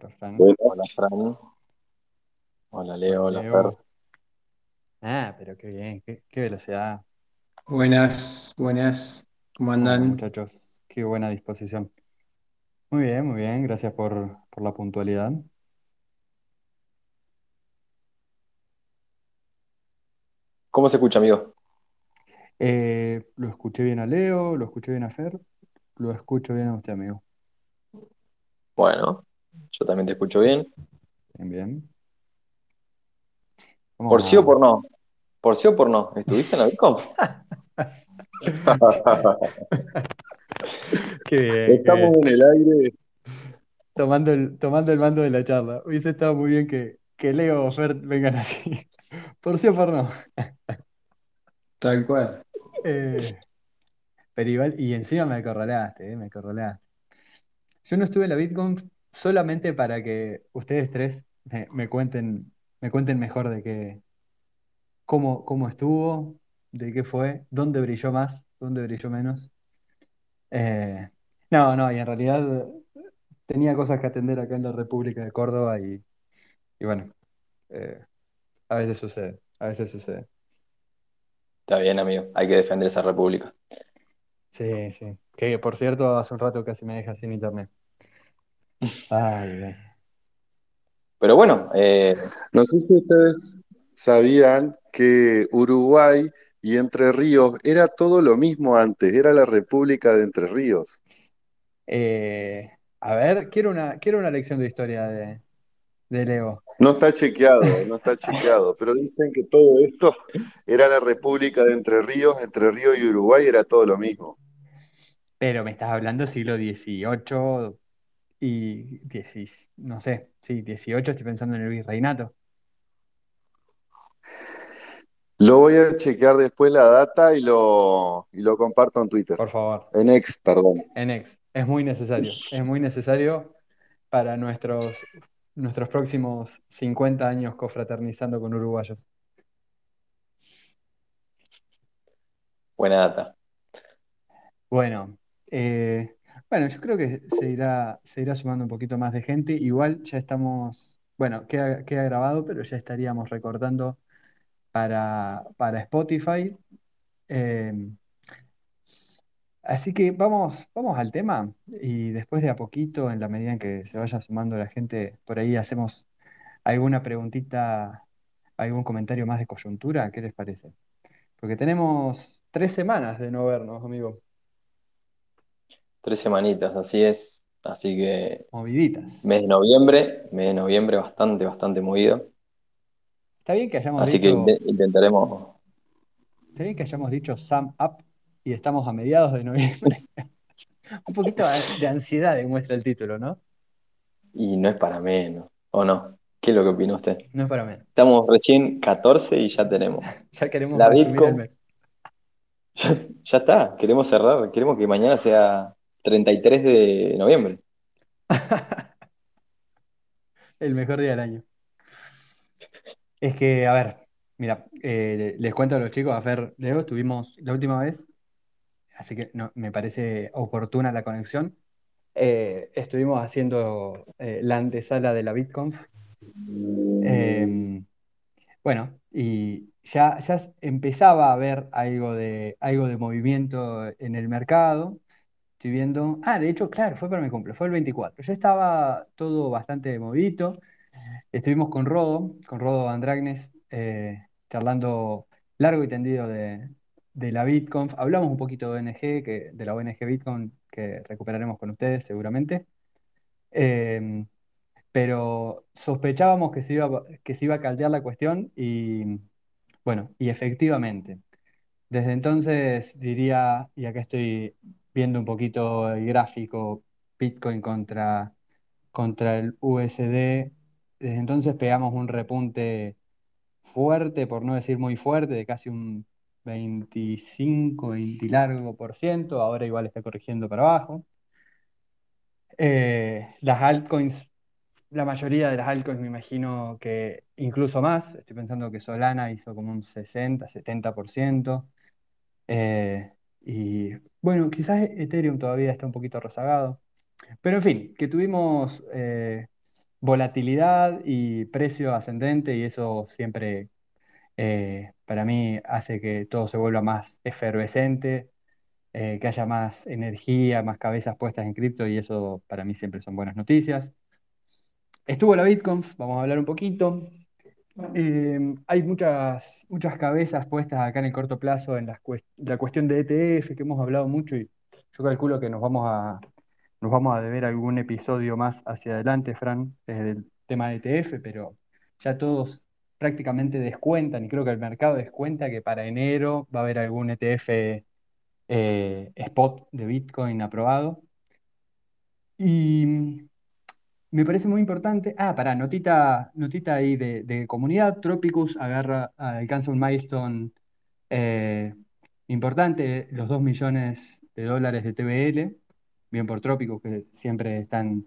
Hola, Fran. Hola, Fran. Hola, Leo. Hola, Fer. Ah, pero qué bien, qué, qué velocidad. Buenas, buenas, ¿cómo Hola, andan? muchachos. Qué buena disposición. Muy bien, muy bien. Gracias por, por la puntualidad. ¿Cómo se escucha, amigo? Eh, lo escuché bien a Leo, lo escuché bien a Fer, lo escucho bien a usted, amigo. Bueno, yo también te escucho bien. Bien, bien. ¿Por sí o por no? ¿Por sí o por no? ¿Estuviste en la Bitcoin? Qué bien, qué Estamos bien. en el aire. Tomando el, tomando el mando de la charla. Hubiese estado muy bien que, que Leo o Fer vengan así. Por sí o por no. Tal cual. Eh, pero igual, y encima me acorralaste, eh, me acorralaste. Yo no estuve en la Bitcoin solamente para que ustedes tres me, me cuenten, me cuenten mejor de qué, cómo, cómo estuvo, de qué fue, dónde brilló más, dónde brilló menos. Eh, no, no, y en realidad tenía cosas que atender acá en la República de Córdoba y, y bueno, eh, a veces sucede, a veces sucede. Está bien, amigo. Hay que defender esa república. Sí, sí. Que por cierto, hace un rato casi me deja sin internet. Ay. Pero bueno, eh, No sé si ustedes sabían que Uruguay y Entre Ríos era todo lo mismo antes, era la República de Entre Ríos. Eh, a ver, quiero una, quiero una lección de historia de, de Leo. No está chequeado, no está chequeado, pero dicen que todo esto era la República de Entre Ríos, Entre Ríos y Uruguay era todo lo mismo. Pero me estás hablando siglo XVIII y diecis- no sé, sí, XVIII estoy pensando en el virreinato. Lo voy a chequear después la data y lo, y lo comparto en Twitter. Por favor, En X, perdón. en ex. Es muy necesario, es muy necesario para nuestros, nuestros próximos 50 años cofraternizando con uruguayos. buena data. Bueno, eh, bueno, yo creo que se irá, se irá sumando un poquito más de gente. Igual ya estamos, bueno, queda, queda grabado, pero ya estaríamos recortando para, para Spotify. Eh, así que vamos, vamos al tema y después de a poquito, en la medida en que se vaya sumando la gente, por ahí hacemos alguna preguntita, algún comentario más de coyuntura, ¿qué les parece? Porque tenemos tres semanas de no vernos, amigo, Tres semanitas, así es. Así que moviditas. mes de noviembre, mes de noviembre bastante, bastante movido. Está bien que hayamos Así que dicho, inte- intentaremos. está bien que hayamos dicho sum up y estamos a mediados de noviembre. Un poquito de ansiedad demuestra el título, ¿no? Y no es para menos, ¿o no? ¿Qué es lo que opina usted? No es para menos. Estamos recién 14 y ya tenemos. Ya queremos La resumir el Bitcoin. mes. Ya, ya está, queremos cerrar, queremos que mañana sea 33 de noviembre. El mejor día del año. Es que, a ver, mira, eh, les cuento a los chicos, a Fer, Leo, estuvimos la última vez, así que no, me parece oportuna la conexión. Eh, estuvimos haciendo eh, la antesala de la BitConf. Eh, bueno, y ya, ya empezaba a haber algo de, algo de movimiento en el mercado. Estoy viendo. Ah, de hecho, claro, fue para mi cumple, fue el 24. Ya estaba todo bastante movidito. Estuvimos con Rodo, con Rodo Andragnes, eh, charlando largo y tendido de, de la BitConf. Hablamos un poquito de ONG, que, de la ONG Bitcoin, que recuperaremos con ustedes seguramente. Eh, pero sospechábamos que se iba, que se iba a caldear la cuestión y bueno, y efectivamente. Desde entonces diría, y acá estoy viendo un poquito el gráfico Bitcoin contra, contra el USD, desde entonces pegamos un repunte fuerte, por no decir muy fuerte, de casi un 25, 20 y largo por ciento, ahora igual está corrigiendo para abajo. Eh, las altcoins, la mayoría de las altcoins me imagino que incluso más, estoy pensando que Solana hizo como un 60, 70%. Eh, y bueno, quizás Ethereum todavía está un poquito rezagado. Pero en fin, que tuvimos eh, volatilidad y precio ascendente y eso siempre eh, para mí hace que todo se vuelva más efervescente, eh, que haya más energía, más cabezas puestas en cripto y eso para mí siempre son buenas noticias. Estuvo la BitConf, vamos a hablar un poquito. Eh, hay muchas, muchas cabezas puestas acá en el corto plazo en la, la cuestión de ETF que hemos hablado mucho y yo calculo que nos vamos a, nos vamos a deber algún episodio más hacia adelante, Fran, desde el tema de ETF, pero ya todos prácticamente descuentan, y creo que el mercado descuenta que para enero va a haber algún ETF eh, spot de Bitcoin aprobado. Y me parece muy importante. Ah, para notita, notita ahí de, comunidad. Tropicus agarra, alcanza un milestone eh, importante, los 2 millones de dólares de TBL. Bien por Tropicus, que siempre están,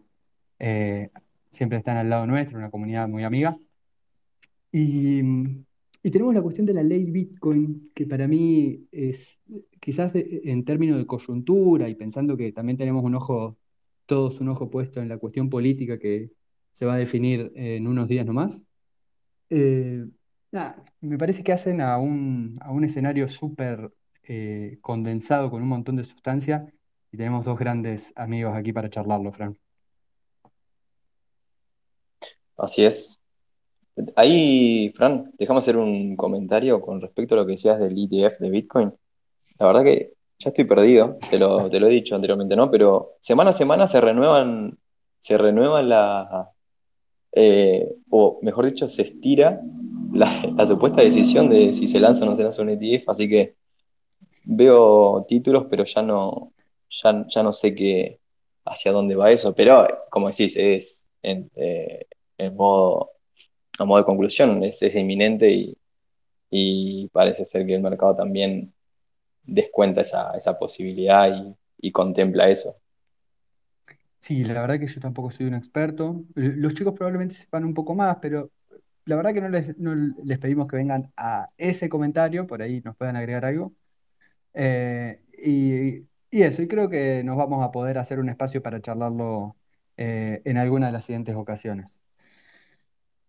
eh, siempre están al lado nuestro, una comunidad muy amiga. Y, tenemos la cuestión de la ley Bitcoin, que para mí es, quizás en términos de coyuntura y pensando que también tenemos un ojo todos un ojo puesto en la cuestión política que se va a definir en unos días nomás. Eh, me parece que hacen a un, escenario súper eh, condensado con un montón de sustancia y tenemos dos grandes amigos aquí para charlarlo, Fran. Así es. Ahí, Fran, déjame hacer un comentario con respecto a lo que decías del ETF de Bitcoin. La verdad que ya estoy perdido, te lo, te lo he dicho anteriormente, ¿no? Pero semana a semana se renuevan, se renuevan la, eh, o mejor dicho, se estira la, supuesta decisión de si se lanza o no se lanza un ETF, así que veo títulos, pero ya no, ya, ya no sé qué, hacia dónde va eso, pero como decís, es en, eh, modo, a modo de conclusión, es, es inminente y, y parece ser que el mercado también descuenta esa, esa posibilidad y, contempla eso. Sí, la verdad que yo tampoco soy un experto. Los chicos probablemente sepan un poco más, pero la verdad que no les, les pedimos que vengan a ese comentario, por ahí nos puedan agregar algo. Eh, y, eso, y creo que nos vamos a poder hacer un espacio para charlarlo eh, en alguna de las siguientes ocasiones.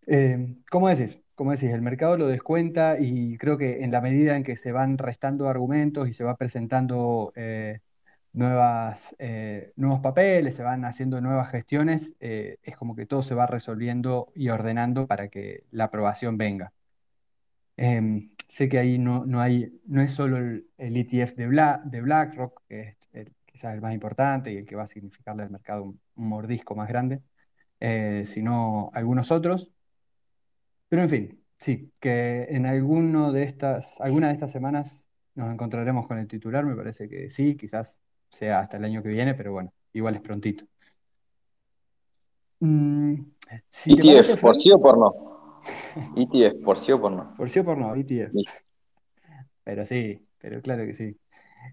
Eh, ¿cómo decís? como decís, el mercado lo descuenta y creo que en la medida en que se van restando argumentos y se va presentando eh, nuevas, eh, nuevos papeles, se van haciendo nuevas gestiones, eh, es como que todo se va resolviendo y ordenando para que la aprobación venga. Em, sé que ahí no, no, hay, no es solo el, ETF de, de BlackRock, que es quizás el más importante y el que va a significarle al mercado un mordisco más grande, sino algunos otros. Pero en fin, sí, que en alguno de estas, alguna de estas semanas nos encontraremos con el titular, me parece que sí, quizás sea hasta el año que viene, pero bueno, igual es prontito. Mm, ETF, por sí o por no. ETF, por sí o por no. Por sí o por no, ETF. Pero sí, pero claro que sí.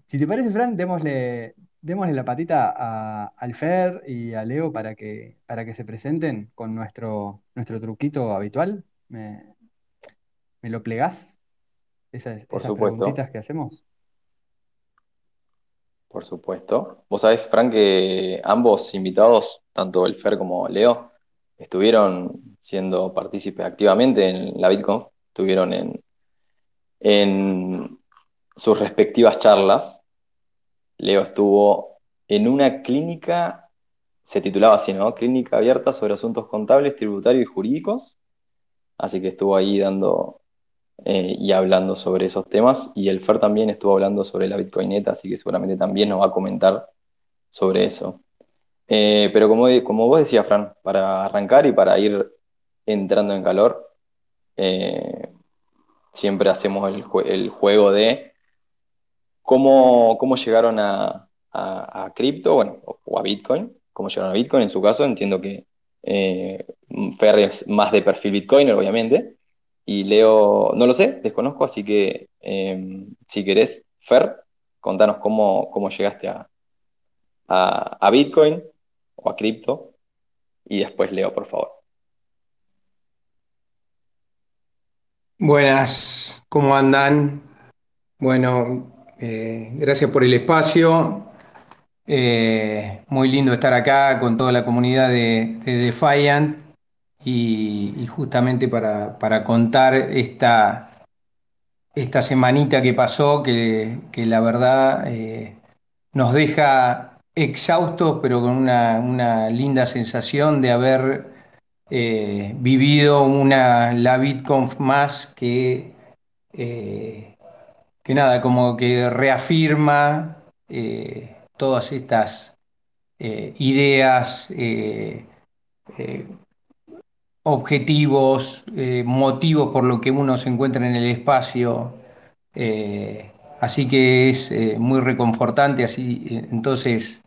Si te parece, Fran, démosle, démosle la patita a, al Fer y a Leo para que, para que se presenten con nuestro, nuestro truquito habitual. ¿Me, lo plegás? Esas, Por supuesto. preguntitas que hacemos. Por supuesto. Vos sabés, Frank, que ambos invitados, tanto el Fer como Leo, estuvieron siendo partícipes activamente en la BitConf, estuvieron en, en sus respectivas charlas. Leo estuvo en una clínica, se titulaba así, ¿no? Clínica abierta sobre asuntos contables, tributarios y jurídicos, así que estuvo ahí dando eh, y hablando sobre esos temas. Y el Fer también estuvo hablando sobre la Bitcoineta, así que seguramente también nos va a comentar sobre eso. Eh, pero como, como vos decías, Fran, para arrancar y para ir entrando en calor, eh, siempre hacemos el, juego de cómo, cómo llegaron a, a, cripto, bueno, o a Bitcoin, cómo llegaron a Bitcoin en su caso, entiendo que eh, es más de perfil Bitcoiner, obviamente. Y Leo, no lo sé, desconozco, así que em, si querés, Fer, contanos cómo, cómo llegaste a, a, Bitcoin o a cripto. Y después Leo, por favor. Buenas, ¿cómo andan? Bueno, eh, gracias por el espacio. Eh, muy lindo estar acá con toda la comunidad de, Defiant. y, justamente para, para contar esta, esta semanita que pasó, que, que la verdad eh, nos deja exhaustos, pero con una, una linda sensación de haber eh, vivido una, la BitConf más que, que nada, como que reafirma todas estas eh, ideas, eh, eh, objetivos, motivos por lo que uno se encuentra en el espacio. así que es muy reconfortante. Así, entonces,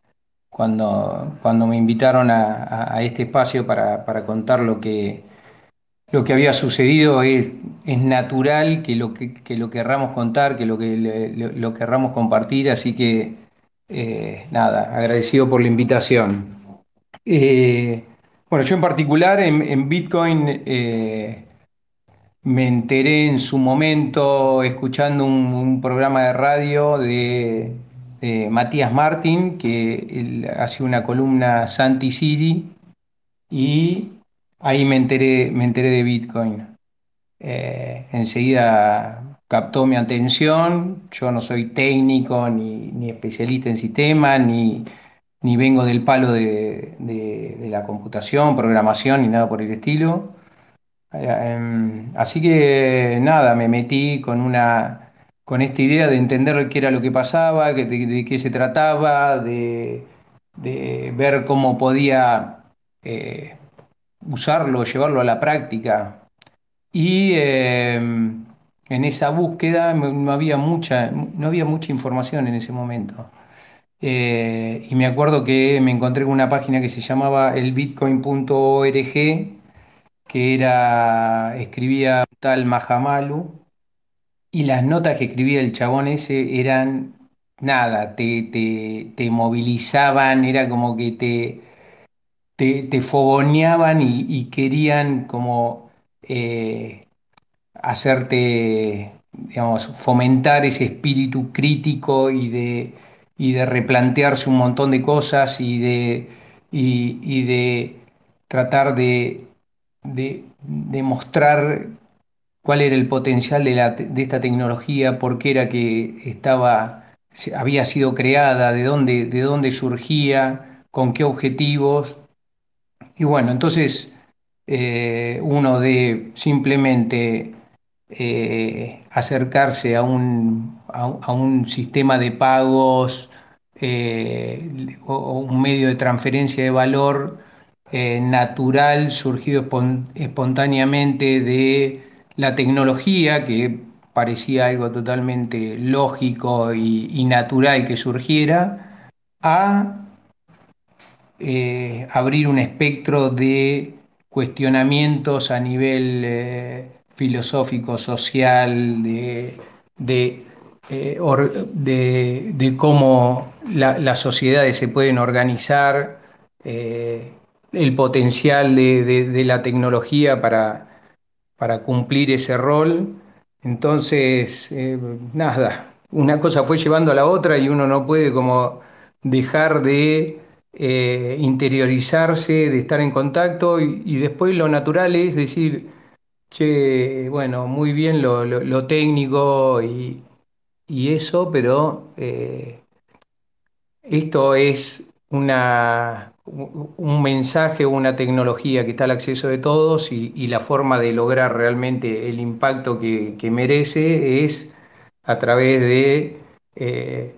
cuando, cuando me invitaron a, este espacio para, para contar lo que, lo que había sucedido, es, es natural que lo, que, que lo querramos contar, que lo, que lo querramos compartir. Así que, eh, nada, agradecido por la invitación. Eh, bueno, yo en particular en, Bitcoin eh, me enteré en su momento escuchando un, programa de radio de, Matías Martín, que hace una columna Santi City, y ahí me enteré, me enteré de Bitcoin. Enseguida captó mi atención. Yo no soy técnico ni, ni especialista en sistemas, ni, ni vengo del palo de, de- la computación, programación, ni nada por el estilo. Eh, em, así que nada, me metí con una, con esta idea de entender qué era lo que pasaba, de, de qué se trataba, de, ver cómo podía eh, usarlo, llevarlo a la práctica. Y eh, en esa búsqueda no había mucha, no había mucha información en ese momento. Eh, y me acuerdo que me encontré con una página que se llamaba elbitcoin.org, que era, escribía tal Mahamalu, y las notas que escribía el chabón ese eran nada, te, te, te movilizaban, era como que te, te, te fogoneaban y, y querían como... eh, hacerte, digamos, fomentar ese espíritu crítico y de, y de replantearse un montón de cosas y de, y, y de tratar de, de, de mostrar cuál era el potencial de, la, de esta tecnología, por qué era que estaba, había sido creada, de dónde, de dónde surgía, con qué objetivos. Y bueno, entonces eh, uno de simplemente eh, acercarse a un, a, un sistema de pagos eh, o, un medio de transferencia de valor eh, natural, surgido espon- espontáneamente de la tecnología, que parecía algo totalmente lógico y, natural que surgiera, a abrir un espectro de cuestionamientos a nivel filosófico, social, de, de, eh, de- cómo la- las sociedades se pueden organizar, eh, el potencial de, la tecnología para, para cumplir ese rol. Entonces, eh, nada, una cosa fue llevando a la otra y uno no puede como dejar de interiorizarse, de estar en contacto y, y después lo natural es decir, che, bueno, muy bien lo, lo- técnico y, y eso, pero eh, esto es una, un mensaje una tecnología que está al acceso de todos y, y la forma de lograr realmente el impacto que, que merece es a través de eh,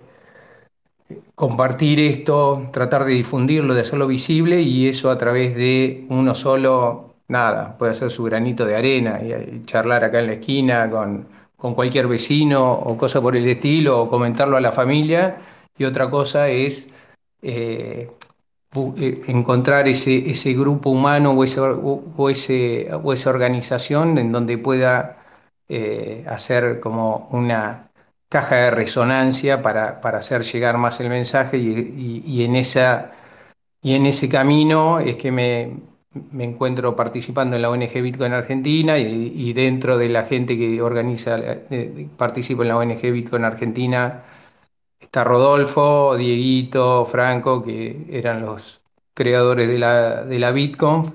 compartir esto, tratar de difundirlo, de hacerlo visible y eso a través de uno solo, nada, puede hacer su granito de arena y, charlar acá en la esquina con, con cualquier vecino o cosa por el estilo o comentarlo a la familia. Y otra cosa es eh, eh, encontrar ese, ese grupo humano o, ese, o, o esa organización en donde pueda eh, hacer como una caja de resonancia para, para hacer llegar más el mensaje y- y en esa, y en ese camino es que me, me encuentro participando en la ONG Bitcoin Argentina y, dentro de la gente que organiza, eh, participo en la ONG Bitcoin Argentina Está Rodolfo, Dieguito, Franco, que eran los creadores de la, de la BitConf.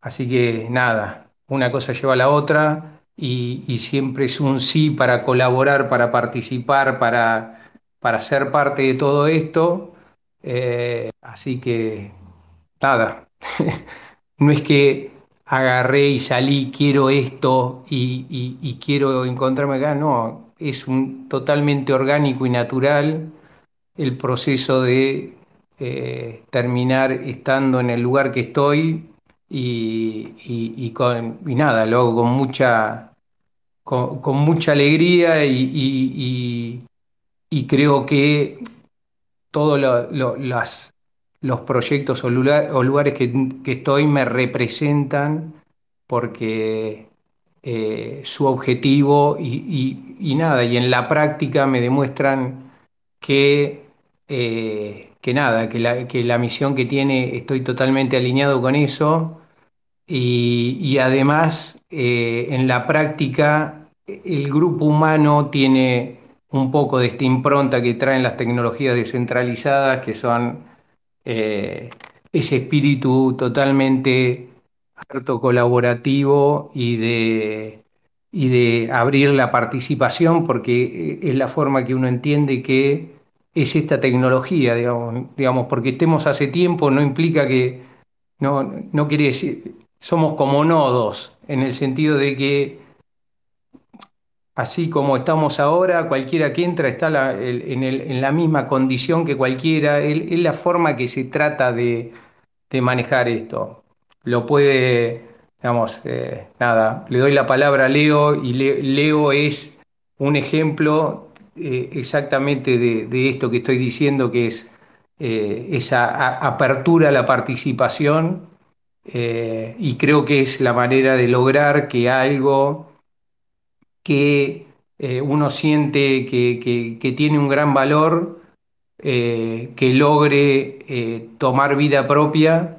así que nada, una cosa lleva a la otra y, y siempre es un sí para colaborar, para participar, para, para ser parte de todo esto. Eh, así que nada, no es que agarré y salí, quiero esto y, quiero encontrarme acá, no, es un, totalmente orgánico y natural el proceso de eh, terminar estando en el lugar que estoy y, y- con, nada, lo con mucha, con, mucha alegría y, creo que todos lo- lo- las- los proyectos o, lugares que, que estoy me representan porque eh, su objetivo y, nada, y en la práctica me demuestran que, eh, que nada, que la, que la misión que tiene estoy totalmente alineado con eso y, y además eh, en la práctica el grupo humano tiene un poco de esta impronta que traen las tecnologías descentralizadas, que son eh, ese espíritu totalmente abierto, colaborativo y de, y de abrir la participación, porque es la forma que uno entiende que es esta tecnología, digamos, digamos, porque estemos hace tiempo no implica que, no, no quiere decir, somos como nodos, en el sentido de que así como estamos ahora, cualquiera que entra está en, la misma condición que cualquiera, es la forma que se trata de, manejar esto. Lo puede, digamos, eh, nada, le doy la palabra a Leo y Le- Leo es un ejemplo eh, exactamente de, esto que estoy diciendo, que es eh, esa apertura a la participación y creo que es la manera de lograr que algo que eh, uno siente que, que- tiene un gran valor, eh, que logre eh, tomar vida propia,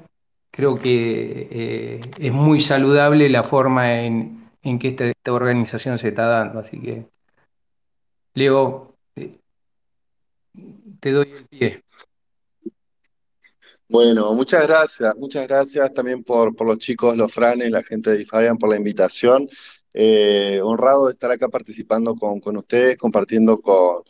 creo que es muy saludable la forma en, en que esta, esta organización se está dando. Así que, Leo, te doy el pie. Bueno, muchas gracias, muchas gracias también por, por los chicos, los franes, la gente de Fabian por la invitación. Eh, honrado de estar acá participando con, con ustedes, compartiendo con,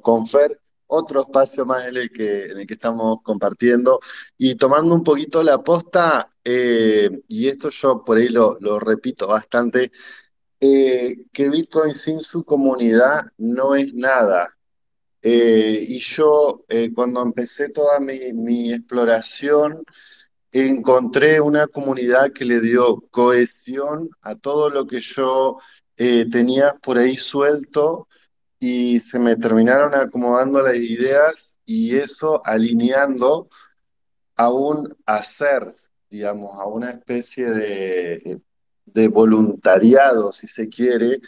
con, Fer, otro espacio más en el que, en el que estamos compartiendo y tomando un poquito la posta, eh, y esto yo por ahí lo, repito bastante, eh, que Bitcoin sin su comunidad no es nada. Eh, y yo, cuando empecé toda mi exploración, encontré una comunidad que le dio cohesión a todo lo que yo eh, tenía por ahí suelto y se me terminaron acomodando las ideas y eso alineando a un hacer, digamos, a una especie de, de voluntariado, si se quiere.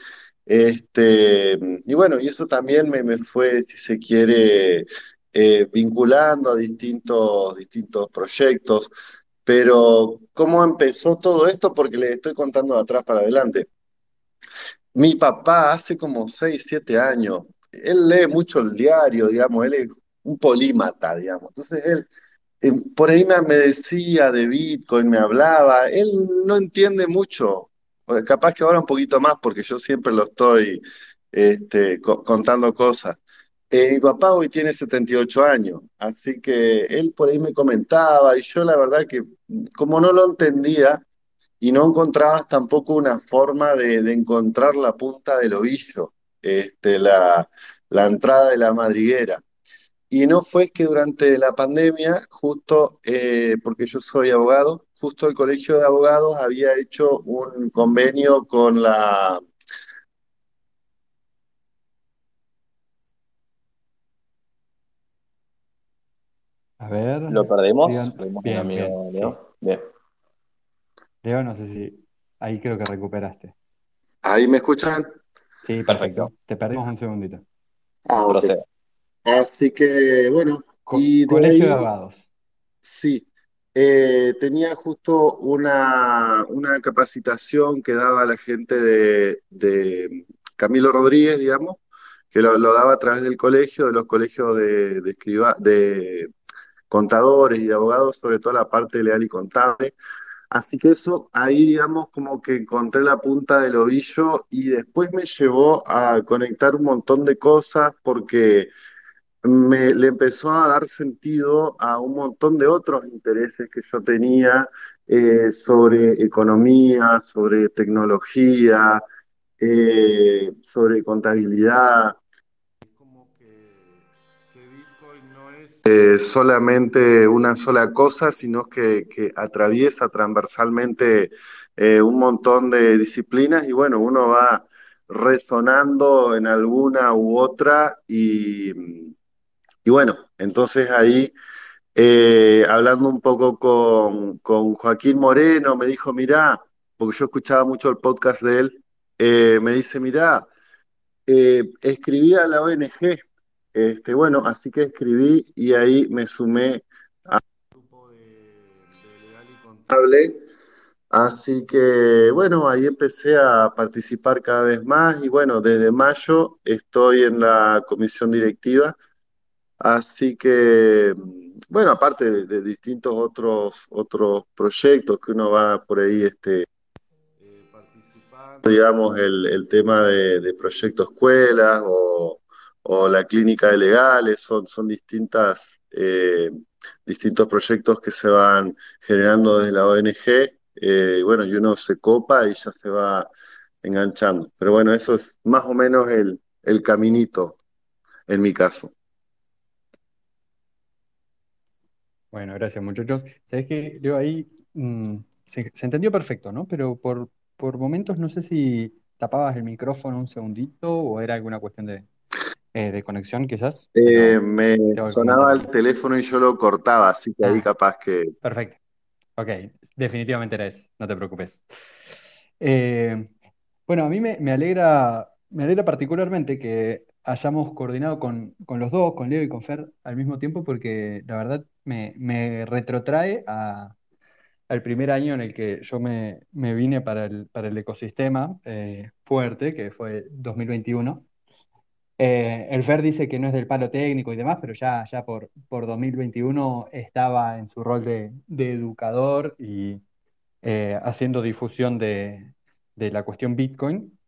Este, y bueno, y eso también me, me fue, si se quiere, eh, vinculando a distintos, distintos proyectos. Pero, ¿cómo empezó todo esto? Porque les estoy contando de atrás para adelante. Mi papá hace como 6 7 años, él lee mucho el diario, digamos, él es un polímata, digamos. Entonces él eh, por ahí me, decía de Bitcoin, me hablaba, él no entiende mucho, capaz que ahora un poquito más porque yo siempre lo estoy este, co- contando cosas. Eh, mi papá hoy tiene 78 años, así que él por ahí me comentaba y yo la verdad que como no lo entendía y no encontraba tampoco una forma de, encontrar la punta del ovillo, este, la, la entrada de la madriguera. Y no fue que durante la pandemia, justo eh, porque yo soy abogado, justo el Colegio de Abogados había hecho un convenio con la... A ver, ¿Lo al bien, bien, amigo sí. Leo. Bien, Leo, no sé si ahí creo que recuperaste. ¿Ahí me escuchan? Sí, perfecto. perfecto. Te perdimos un segundito. Ah. Así que, bueno, Co- y de Colegio de ahí, Abogados. sí, eh, tenía justo una, una capacitación que daba la gente de, de Camilo Rodríguez, digamos, que lo, lo daba a través del colegio, de los colegios de, de, escriba- de contadores y abogados, sobre todo la parte legal y contable. Así que eso ahí, digamos, como que encontré la punta del ovillo y después me llevó a conectar un montón de cosas porque me le empezó a dar sentido a un montón de otros intereses que yo tenía eh, sobre economía, sobre tecnología, eh, sobre contabilidad. Eh, solamente una sola cosa, sino que, atraviesa transversalmente eh, un montón de disciplinas y bueno, uno va resonando en alguna u otra y, y bueno, entonces ahí, eh, hablando un poco con, con Joaquín Moreno, me dijo, mirá, porque yo escuchaba mucho el podcast de él, me dice, mirá, escribí a la ONG, este, bueno, así que escribí y ahí me sumé al grupo de, de legal y contable. Así que bueno, ahí empecé a participar cada vez más y bueno, desde mayo estoy en la comisión directiva Así que, bueno, aparte de, de distintos otros, otros proyectos que uno va por ahí este, eh, participando, digamos, el, el tema de, de proyecto escuelas o, o la clínica de legales, son, son distintas, eh, distintos proyectos que se van generando desde la ONG. eh, bueno, y uno se copa y ya se va enganchando. Pero bueno, eso es más o menos el, el caminito en mi caso. Bueno, gracias muchachos. Sabes que Leo ahí mm, se, se entendió perfecto, ¿no? Pero por, por momentos no sé si tapabas el micrófono un segundito o era alguna cuestión de, eh, de conexión quizás, Eh, me sonaba el teléfono y yo lo cortaba, así que ahí Ah, capaz que... perfecto. Ok, definitivamente era eso, no te preocupes. Eh, bueno, a mí me, me alegra, me alegra particularmente que hayamos coordinado con, con los dos, con Leo y con Fer, al mismo tiempo, porque la verdad me, me retrotrae a, al primer año en el que yo me, me vine para el, para el ecosistema eh, fuerte, que fue 2021. Eh, el Fer dice que no es del palo técnico y demás, pero ya, ya por, por 2021 estaba en su rol de, educador y eh, haciendo difusión de, de la cuestión Bitcoin.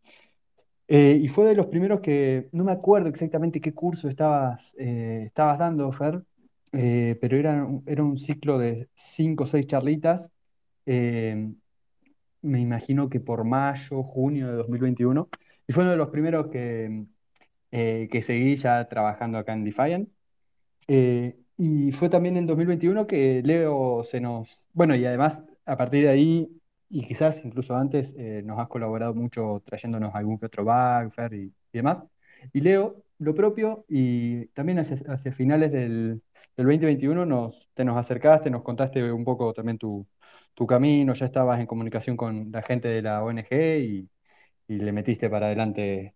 Eh, y fue de los primeros que, no me acuerdo exactamente qué curso estabas, eh, estabas dando, Fer, pero era, era un ciclo de cinco o seis charlitas, me imagino que por mayo, junio de 2021, y fue uno de los primeros que, eh, que seguí ya trabajando acá en Defiant. Eh, y fue también en 2021 que Leo se nos, bueno, y además a partir de ahí, y quizás incluso antes, eh, nos has colaborado mucho trayéndonos algún que otro bug, Fer y, y demás. Y Leo, lo propio, y también hacia, hacia finales del, del 2021 nos, te nos acercaste, nos contaste un poco también tu, tu camino, ya estabas en comunicación con la gente de la ONG y, y le metiste para adelante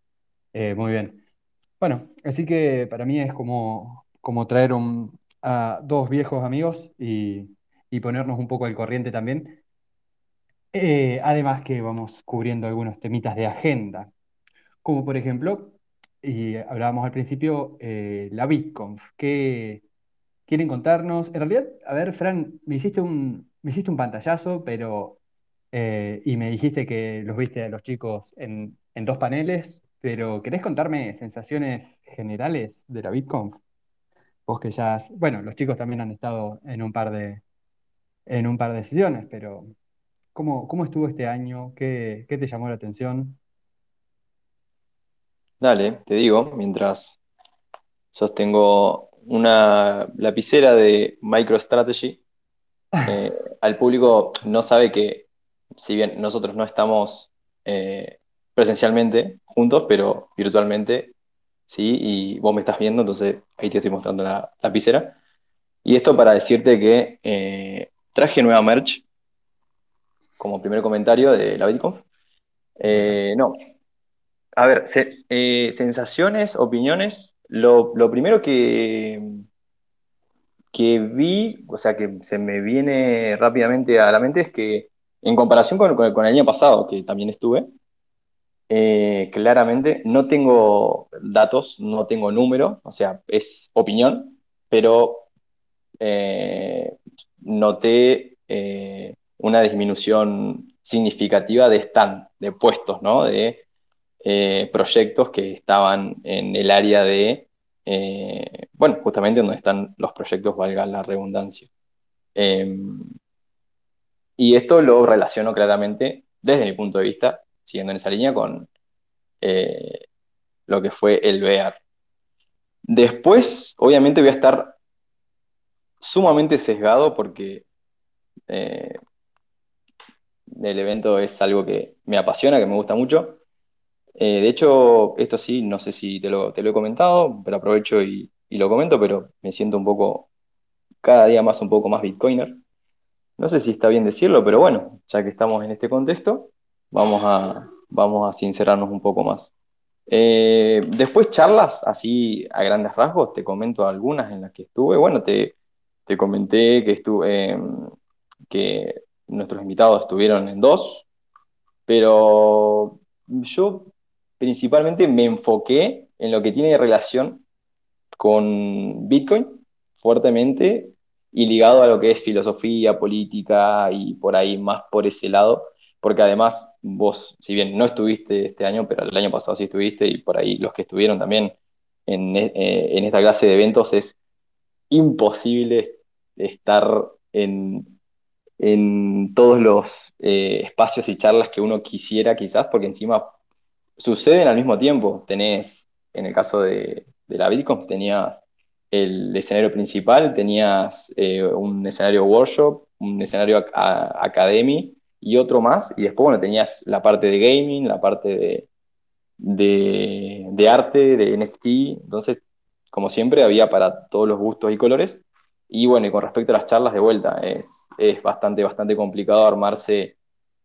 eh, muy bien. Bueno, así que para mí es como, como traer un- a dos viejos amigos y, y ponernos un poco al corriente también. Eh, además que vamos cubriendo algunos temitas de agenda, como por ejemplo, y hablábamos al principio, eh, la BitConf. ¿Qué quieren contarnos? En realidad, a ver, Fran, me hiciste un, me hiciste un pantallazo, pero eh, y me dijiste que los viste a los chicos en, en dos paneles, pero ¿querés contarme sensaciones generales de la BitConf? Vos que ya has- bueno, los chicos también han estado en un par de, en un par de sesiones, pero ¿cómo, cómo estuvo este año? ¿Qué, qué te llamó la atención? Dale, te digo, mientras sostengo una lapicera de MicroStrategy. Eh, al público no sabe que, si bien nosotros no estamos eh, presencialmente juntos, pero virtualmente sí, y vos me estás viendo, entonces ahí te estoy mostrando la lapicera. Y esto para decirte que eh, traje nueva merch como primer comentario de la. Genial. Eh, no, a ver, eh, sensaciones, opiniones. Lo, lo primero que, que vi, o sea, que se me viene rápidamente a la mente es que en comparación con el año pasado, que también estuve, eh, claramente no tengo datos, no tengo número, o sea, es opinión, pero eh, noté eh, una disminución significativa de stand, de puestos, ¿no? De proyectos que estaban en el área de, bueno, justamente donde están los proyectos, valga la redundancia. Em, y esto lo relaciono claramente, desde mi punto de vista, siguiendo en esa línea, con eh, lo que fue el VR. Después, obviamente, voy a estar sumamente sesgado porque el evento es algo que me apasiona, que me gusta mucho, eh, de hecho, esto sí, no sé si te lo, he comentado, pero aprovecho y, lo comento, pero me siento un poco, cada día más un poco más bitcoiner. No sé si está bien decirlo, pero bueno, ya que estamos en este contexto, vamos a, vamos a sincerarnos un poco más. Eh, después charlas, así a grandes rasgos, te comento algunas en las que estuve. Bueno, te, te comenté que, estuve, em, que nuestros invitados estuvieron en dos, pero yo principalmente me enfoqué en lo que tiene relación con Bitcoin fuertemente y ligado a lo que es filosofía, política y por ahí más por ese lado, porque además vos, si bien no estuviste este año, pero el año pasado sí estuviste y por ahí los que estuvieron también en, eh, esta clase de eventos es imposible estar en, todos los eh, espacios y charlas que uno quisiera quizás, porque encima suceden al mismo tiempo. Tenés, en el caso de, la Bitcoin, tenías el escenario principal, tenías eh, un escenario workshop, un escenario academy y otro más, y después, bueno, tenías la parte de gaming, la parte de, de, arte, de NFT, entonces, como siempre, había para todos los gustos y colores. Y bueno, y con respecto a las charlas de vuelta, es, es bastante, bastante complicado armarse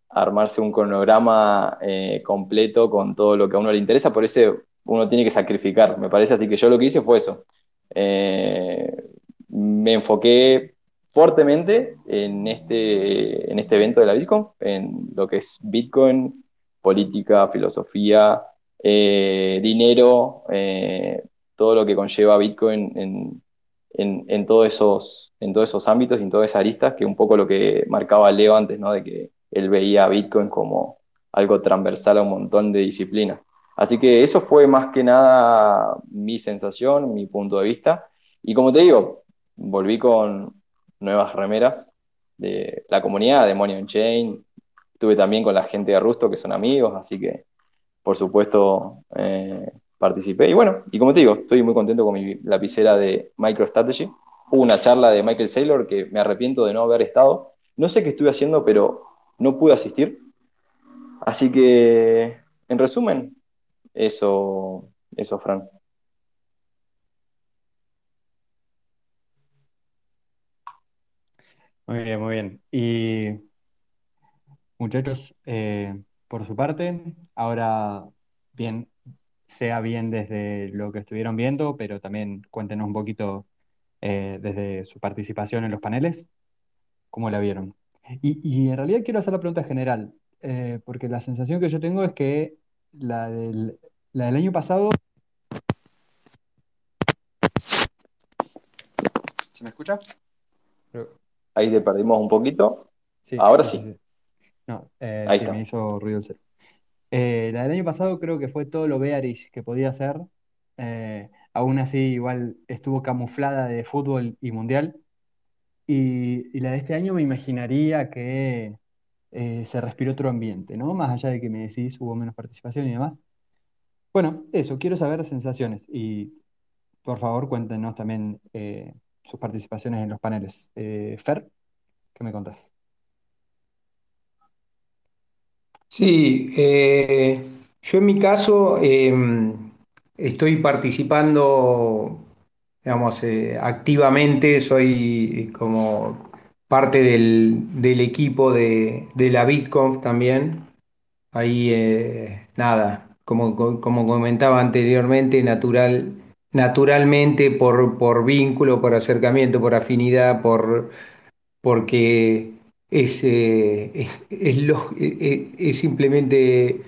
armarse un cronograma eh, completo con todo lo que a uno le interesa, por eso uno tiene que sacrificar, me parece, así que yo lo que hice fue eso. Eh, me enfoqué fuertemente en este, en este evento de la Bitcoin, en lo que es Bitcoin, política, filosofía, eh, dinero, todo lo que conlleva Bitcoin en, en, todos esos, en todos esos ámbitos y en todas esas aristas, que un poco lo que marcaba Leo antes, ¿no? De que él veía Bitcoin como algo transversal a un montón de disciplinas. Así que eso fue más que nada mi sensación, mi punto de vista. Y como te digo, volví con nuevas remeras de la comunidad de Money on Chain. Estuve también con la gente de Rusto, que son amigos, así que por supuesto eh, participé. Y bueno, y como te digo, estoy muy contento con mi lapicera de MicroStrategy. Hubo una charla de Michael Saylor que me arrepiento de no haber estado. No sé qué estuve haciendo, pero no pude asistir. Así que, en resumen, eso, eso, Fran. Muy bien, muy bien. Y muchachos, eh, por su parte, ahora bien, sea bien desde lo que estuvieron viendo, pero también cuéntenos un poquito eh, desde su participación en los paneles, ¿cómo la vieron? Y, en realidad quiero hacer la pregunta general, eh, porque la sensación que yo tengo es que la del, la del año pasado... ¿Se me escucha? Ahí te perdimos un poquito. Ahora sí. No, eh, Ahí me hizo ruido el cel. Eh, la del año pasado creo que fue todo lo bearish que podía ser. aún así, igual estuvo camuflada de fútbol y mundial. Y, la de este año me imaginaría que eh, se respiró otro ambiente, ¿no? Más allá de que me decís hubo menos participación y demás. Bueno, eso, quiero saber sensaciones y por favor cuéntenos también eh, sus participaciones en los paneles. Eh, Fer, ¿qué me contás? Sí, yo en mi caso em, estoy participando digamos, eh, activamente soy como parte del, equipo de, la BitConf también. Ahí, eh, nada, como, como comentaba anteriormente, natural, naturalmente por, por vínculo, por acercamiento, por afinidad, por, porque es, eh, es, simplemente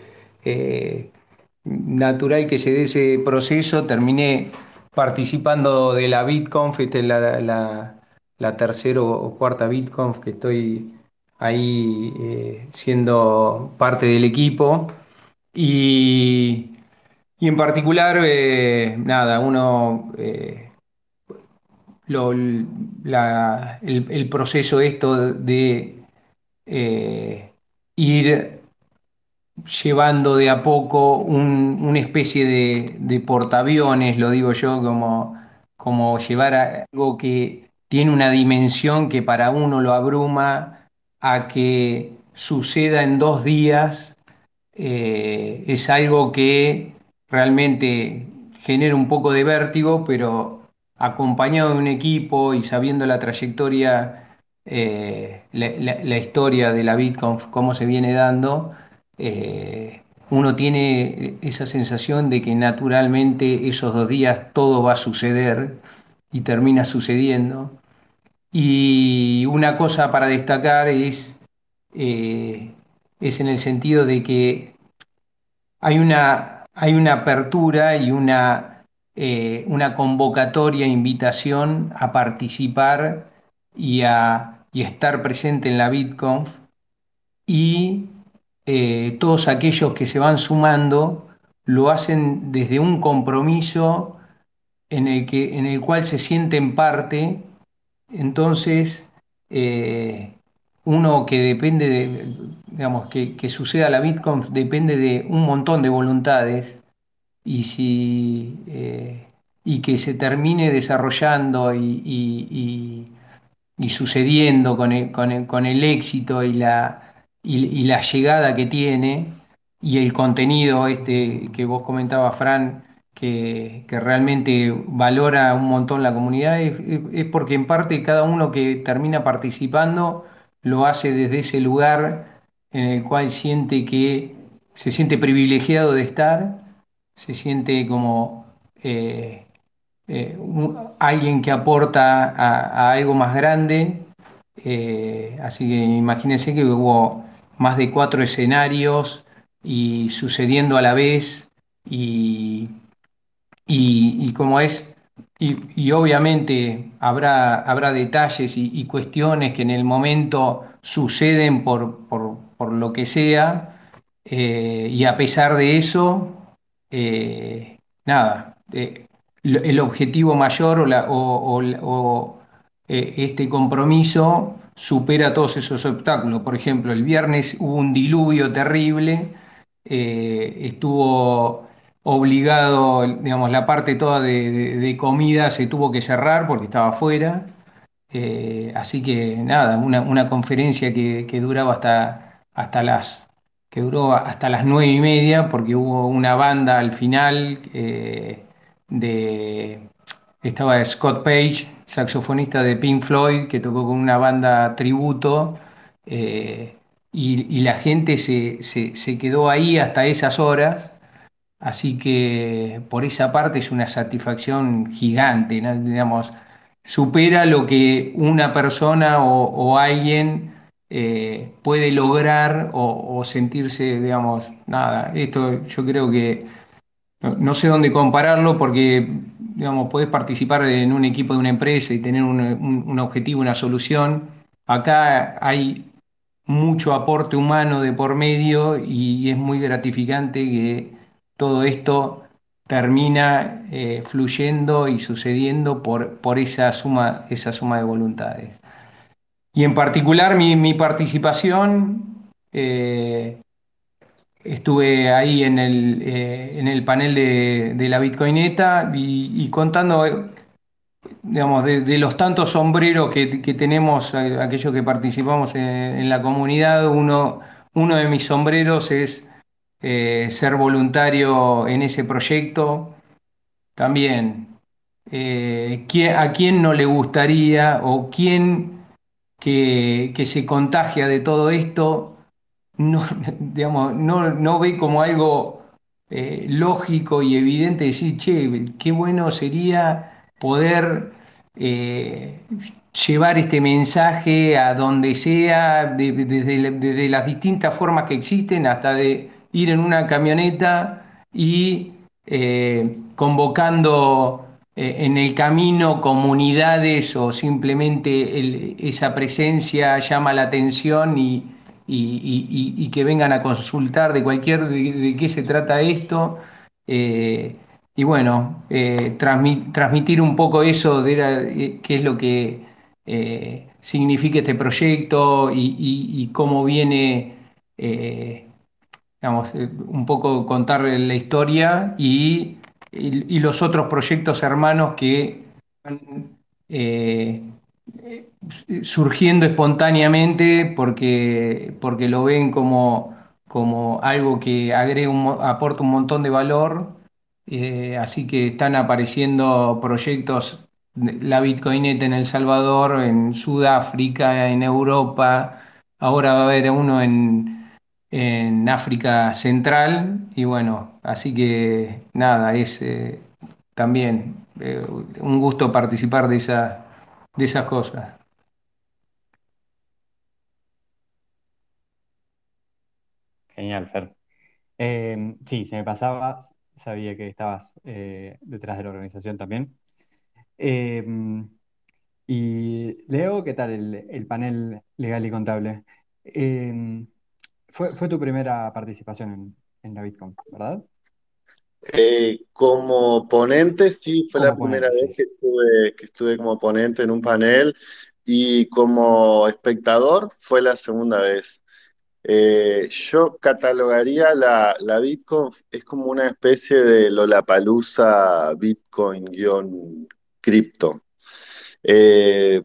natural que se dé ese proceso. Terminé participando de la BitConf, esta es la, la, tercera o cuarta BitConf que estoy ahí eh, siendo parte del equipo. Y, y en particular, eh, nada, uno, eh, el, proceso esto de eh, ir llevando de a poco un- una especie de, de portaaviones, lo digo yo, como, como llevar algo que tiene una dimensión que para uno lo abruma a que suceda en dos días, es algo que realmente genera un poco de vértigo, pero acompañado de un equipo y sabiendo la trayectoria, eh, la, historia de la BitConf, cómo se viene dando eh, uno tiene esa sensación de que naturalmente esos dos días todo va a suceder y termina sucediendo. Y una cosa para destacar es, eh, es en el sentido de que hay una, hay una apertura y una, eh, una convocatoria, invitación a participar y a, y estar presente en la BitConf. Y eh, todos aquellos que se van sumando lo hacen desde un compromiso en el que, en el cual se sienten parte, entonces eh, uno que depende de, digamos, que, que suceda la BitConf depende de un montón de voluntades y si eh, y que se termine desarrollando y, y- sucediendo con el, con el- con el éxito y la, y, la llegada que tiene y el contenido este que vos comentabas, Fran, que, que realmente valora un montón la comunidad, es- es porque en parte cada uno que termina participando lo hace desde ese lugar en el cual siente que se siente privilegiado de estar, se siente como... eh, eh, alguien que aporta a, algo más grande. eh, así que imagínense que hubo más de cuatro escenarios y sucediendo a la vez y, y, y como es, y, obviamente habrá, habrá detalles y, cuestiones que en el momento suceden por, lo que sea, eh, y a pesar de eso, eh, nada, eh, el objetivo mayor o, este compromiso supera todos esos obstáculos. Por ejemplo, el viernes hubo un diluvio terrible, estuvo obligado, digamos, la parte toda de, comida se tuvo que cerrar porque estaba afuera. Así que nada, una, una conferencia que duraba hasta, hasta las, que duró hasta las nueve y media porque hubo una banda al final eh, de, estaba Scott Page, saxofonista de Pink Floyd, que tocó con una banda tributo eh, y, la gente se, se quedó ahí hasta esas horas. Así que por esa parte es una satisfacción gigante, ¿no? Digamos, supera lo que una persona o alguien eh, puede lograr o, sentirse, digamos, nada, esto yo creo que no, sé dónde compararlo porque, digamos, podés participar en un equipo de una empresa y tener un, objetivo, una solución. Acá hay mucho aporte humano de por medio y es muy gratificante que todo esto termina eh, fluyendo y sucediendo por, por esa suma, esa suma de voluntades. Y en particular mi, participación, eh, estuve ahí en el, eh, en el panel de, de la Bitcoineta y, contando, eh, digamos, de, los tantos sombreros que, que tenemos, aquellos que participamos en, la comunidad, uno, uno de mis sombreros es ser voluntario en ese proyecto. También, eh, ¿quién- ¿a quién no le gustaría o quién que, se contagia de todo esto no, digamos, no, no ve como algo eh, lógico y evidente decir, che, qué bueno sería poder eh, llevar este mensaje a donde sea, de- de- desde, la- desde las distintas formas que existen, hasta de ir en una camioneta y eh, convocando en el camino comunidades o simplemente esa presencia llama la atención y, y- y- que vengan a consultar de cualquier de, qué se trata esto. Eh, y bueno, eh, transmi- transmitir un poco eso de eh, qué es lo que eh, significa este proyecto y, cómo viene. eh, digamos, eh, un poco contar la historia y, y- los otros proyectos hermanos que van eh, eh, surgiendo espontáneamente porque, porque lo ven como, como algo que agrega un aporta un montón de valor. Eh, así que están apareciendo proyectos, la Bitcoineta en El Salvador, en Sudáfrica, en Europa. Ahora va a haber uno en, en África Central y bueno, así que nada, es eh, también eh, un gusto participar de esa, de esas cosas. Genial, Fer. Eh, sí, se me pasaba, sabía que estabas eh, detrás de la organización también. Eh, y Leo, ¿qué tal el, el panel legal y contable? Fue, fue tu primera participación en, en la Bitcoin, ¿verdad? Eh, como ponente, sí, fue la primera vez que estuve, que estuve como ponente en un panel y como espectador fue la segunda vez. Eh, yo catalogaría la, la Bitcoin, es como una especie de Lollapalooza Bitcoin-cripto. Eh,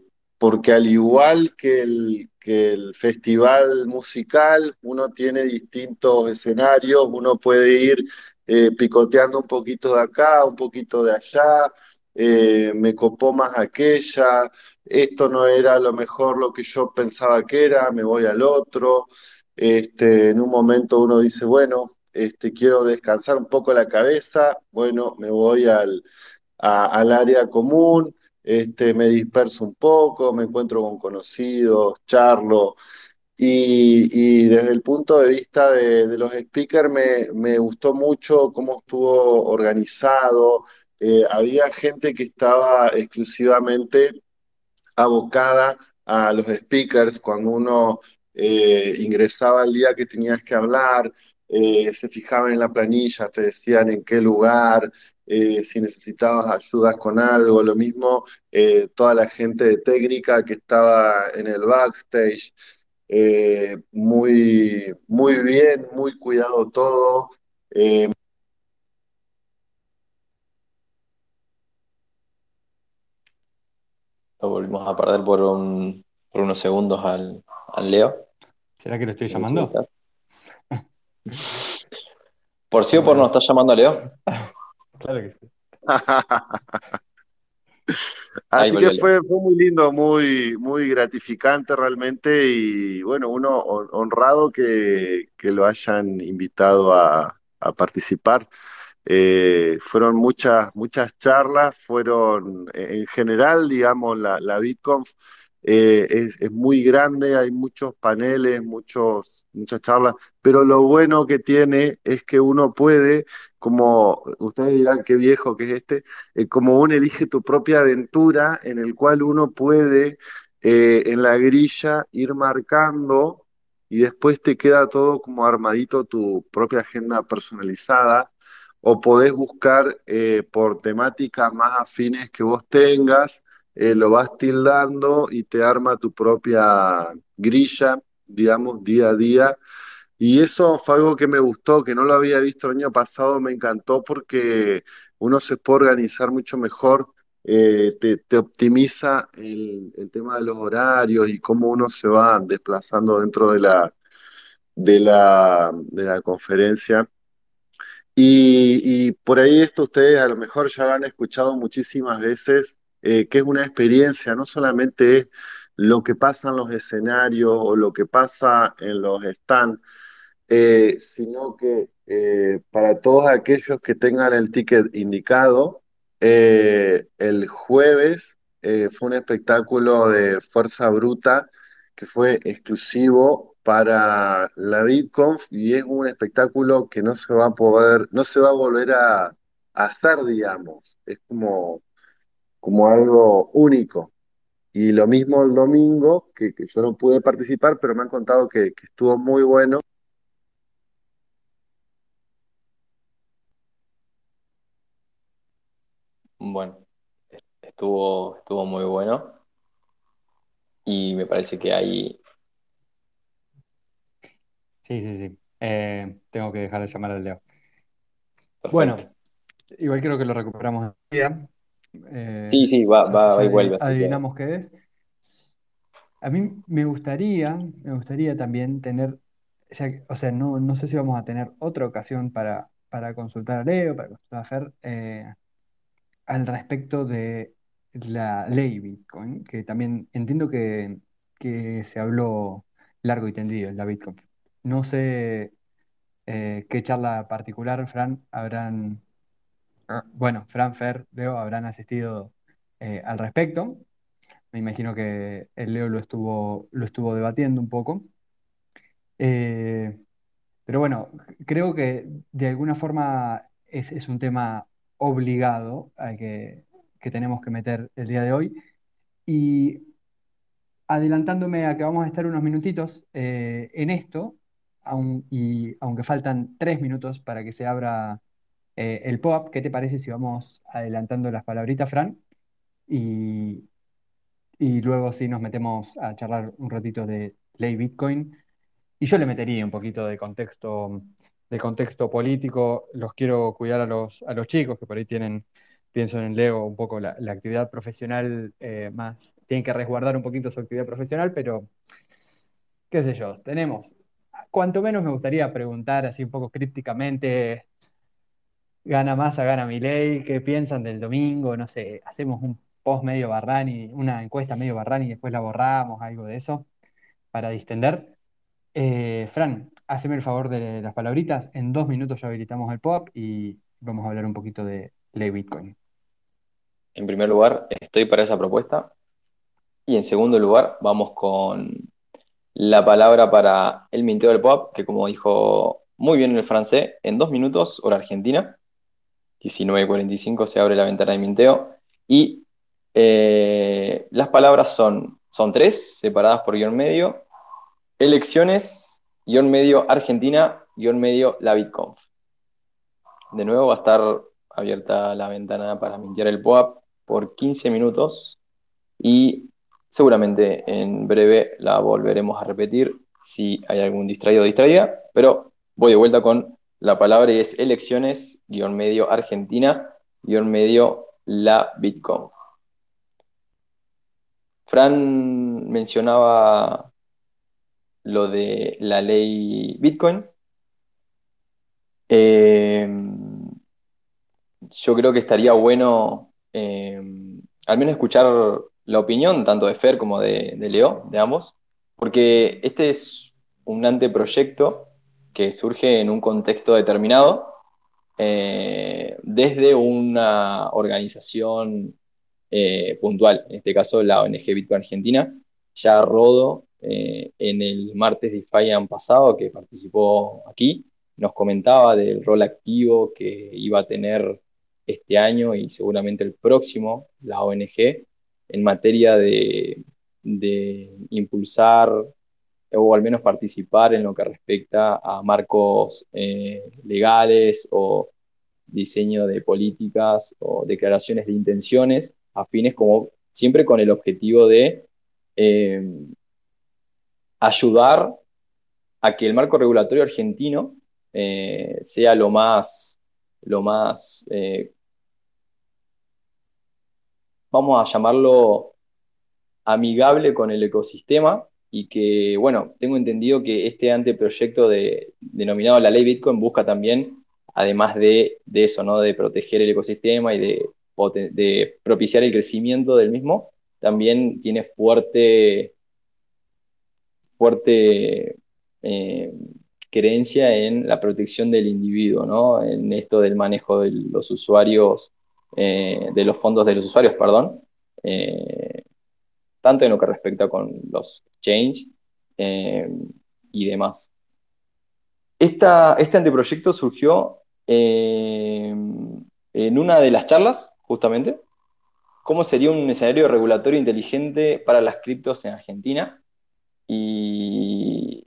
porque al igual que el, que el festival musical, uno tiene distintos escenarios, uno puede ir eh, picoteando un poquito de acá, un poquito de allá, eh, me copó más aquella, esto no era lo mejor lo que yo pensaba que era, me voy al otro. Este, en un momento uno dice, bueno, este, quiero descansar un poco la cabeza, bueno, me voy al, al área común este, me disperso un poco, me encuentro con conocidos, charlo, y, desde el punto de vista de, de los speakers me, me gustó mucho cómo estuvo organizado, eh, había gente que estaba exclusivamente abocada a los speakers cuando uno eh, ingresaba al día que tenías que hablar, eh, se fijaban en la planilla, te decían en qué lugar, eh, si necesitabas ayudas con algo, lo mismo eh, toda la gente de técnica que estaba en el backstage, eh, muy, muy bien, muy cuidado todo. Eh, Lo volvimos a perder por, un, por unos segundos al, al Leo. ¿Será que lo estoy llamando? Por sí o por no, ¿estás llamando a Leo? claro que sí. Así que fue, fue muy lindo, muy, muy gratificante realmente y bueno, uno hon- honrado que, que lo hayan invitado a, a participar. Eh, fueron muchas, muchas charlas, fueron eh, en general, digamos, la, la BitConf eh, es, es muy grande, hay muchos paneles, muchos, muchas charlas, pero lo bueno que tiene es que uno puede, como ustedes dirán qué viejo que es este, eh, como uno elige tu propia aventura en el cual uno puede eh, en la grilla ir marcando y después te queda todo como armadito tu propia agenda personalizada o podés buscar eh, por temáticas más afines que vos tengas, lo vas tildando y te arma tu propia grilla, digamos, día a día. Y eso fue algo que me gustó, que no lo había visto el año pasado, me encantó porque uno se puede organizar mucho mejor, eh, te, optimiza el, el tema de los horarios y cómo uno se va desplazando dentro de la, de la, de la conferencia. Y, y por ahí esto ustedes a lo mejor ya lo han escuchado muchísimas veces, eh, que es una experiencia, no solamente es lo que pasa en los escenarios o lo que pasa en los stands, eh, sino que eh, para todos aquellos que tengan el ticket indicado, eh, el jueves fue un espectáculo de fuerza bruta que fue exclusivo para la VidConf y es un espectáculo que no se va a poder, no se va a volver a, a hacer, digamos. Es como como algo único. Y lo mismo el domingo, que, que yo no pude participar, pero me han contado que, que estuvo muy bueno. Bueno, estuvo, estuvo muy bueno. Y me parece que ahí Sí, sí, sí. Eh, tengo que dejar de llamar al Leo. Perfecto. Bueno, igual creo que lo recuperamos enseguida. Eh, Sí, sí, va, va, ya va y vuelve, adivinamos qué es. A mí me gustaría, me gustaría también tener, ya que- o sea, no, no sé si vamos a tener otra ocasión para, para consultar a Leo, para consultar a Fer, eh, al respecto de la ley Bitcoin, que también entiendo que, que se habló largo y tendido en la Bitcoin. No sé eh, qué charla particular, Fran, habrán, bueno, Fran, Fer, Leo, habrán asistido eh, al respecto. Me imagino que el Leo lo estuvo, lo estuvo debatiendo un poco. Eh, pero bueno, creo que de alguna forma es, es un tema obligado al que, que tenemos que meter el día de hoy. Y adelantándome a que vamos a estar unos minutitos eh, en esto, aun- y aunque faltan tres minutos para que se abra eh, el pop-up, ¿qué te parece si vamos adelantando las palabritas, Fran? Y, y luego sí nos metemos a charlar un ratito de ley Bitcoin. Y yo le metería un poquito de contexto, de contexto político. Los quiero cuidar a los, a los chicos que por ahí tienen, pienso en Leo, un poco la, la actividad profesional eh, más. Tienen que resguardar un poquito su actividad profesional, pero qué sé yo, tenemos. Cuanto menos me gustaría preguntar así un poco crípticamente, gana Massa, gana Milei, ¿qué piensan del domingo? No sé, hacemos un post medio Barrani, una encuesta medio Barrani y después la borramos, algo de eso, para distender. Eh, Fran, haceme el favor de las palabritas. En dos minutos ya habilitamos el pop y vamos a hablar un poquito de ley Bitcoin. en primer lugar estoy para esa propuesta. Y en segundo lugar, vamos con la palabra para el minteo del pop, que como dijo muy bien el francés, en dos minutos, hora argentina, 19.45 se abre la ventana de minteo. Y eh, las palabras son, son tres, separadas por guion medio. Elecciones, guion medio Argentina, guion medio la BitConf. De nuevo va a estar abierta la ventana para mintear el POAP por 15 minutos y seguramente en breve la volveremos a repetir si hay algún distraído o distraída, pero voy de vuelta con la palabra es elecciones, guion medio Argentina, guion medio la Bitcoin. Fran mencionaba lo de la ley Bitcoin. Eh, yo creo que estaría bueno eh, al menos escuchar la opinión tanto de Fer como de, de Leo, de ambos, porque este es un anteproyecto que surge en un contexto determinado eh, desde una organización eh, puntual, en este caso la ONG Bitcoin Argentina. Ya Rodo, eh, en el martes de Defiant pasado, que participó aquí, nos comentaba del rol activo que iba a tener este año y seguramente el próximo la ONG en materia de, de impulsar o al menos participar en lo que respecta a marcos eh, legales o diseño de políticas o declaraciones de intenciones afines como siempre con el objetivo de eh, ayudar a que el marco regulatorio argentino eh, sea lo más, lo más vamos a llamarlo amigable con el ecosistema y que, bueno, tengo entendido que este anteproyecto de, denominado la ley Bitcoin busca también, además de, de eso, ¿no? De proteger el ecosistema y de, propiciar el crecimiento del mismo, también tiene fuerte, fuerte eh, creencia en la protección del individuo, ¿no? En esto del manejo de los usuarios, eh, de los fondos de los usuarios, perdón, eh, tanto en lo que respecta con los exchange eh, y demás. Esta, este anteproyecto surgió eh, en una de las charlas, justamente, cómo sería un escenario regulatorio inteligente para las criptos en Argentina. Y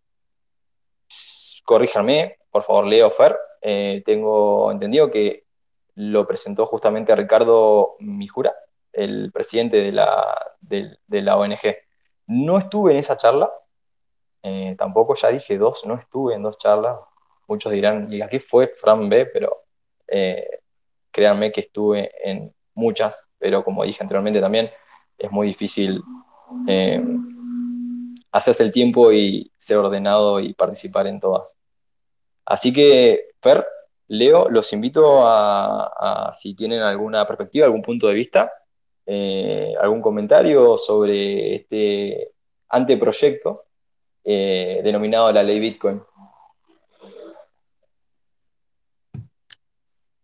corríjanme, por favor, Leo Fer. Eh, tengo entendido que lo presentó justamente Ricardo Mijura, el presidente de la, de, la ONG. No estuve en esa charla, eh, tampoco, ya dije dos, no estuve en dos charlas. Muchos dirán, y aquí fue Fran B, pero eh, créanme que estuve en muchas, pero como dije anteriormente también, es muy difícil eh, hacerse el tiempo y ser ordenado y participar en todas. Así que, Fer, Leo, los invito a, si tienen alguna perspectiva, algún punto de vista, eh, algún comentario sobre este anteproyecto eh, denominado la ley Bitcoin.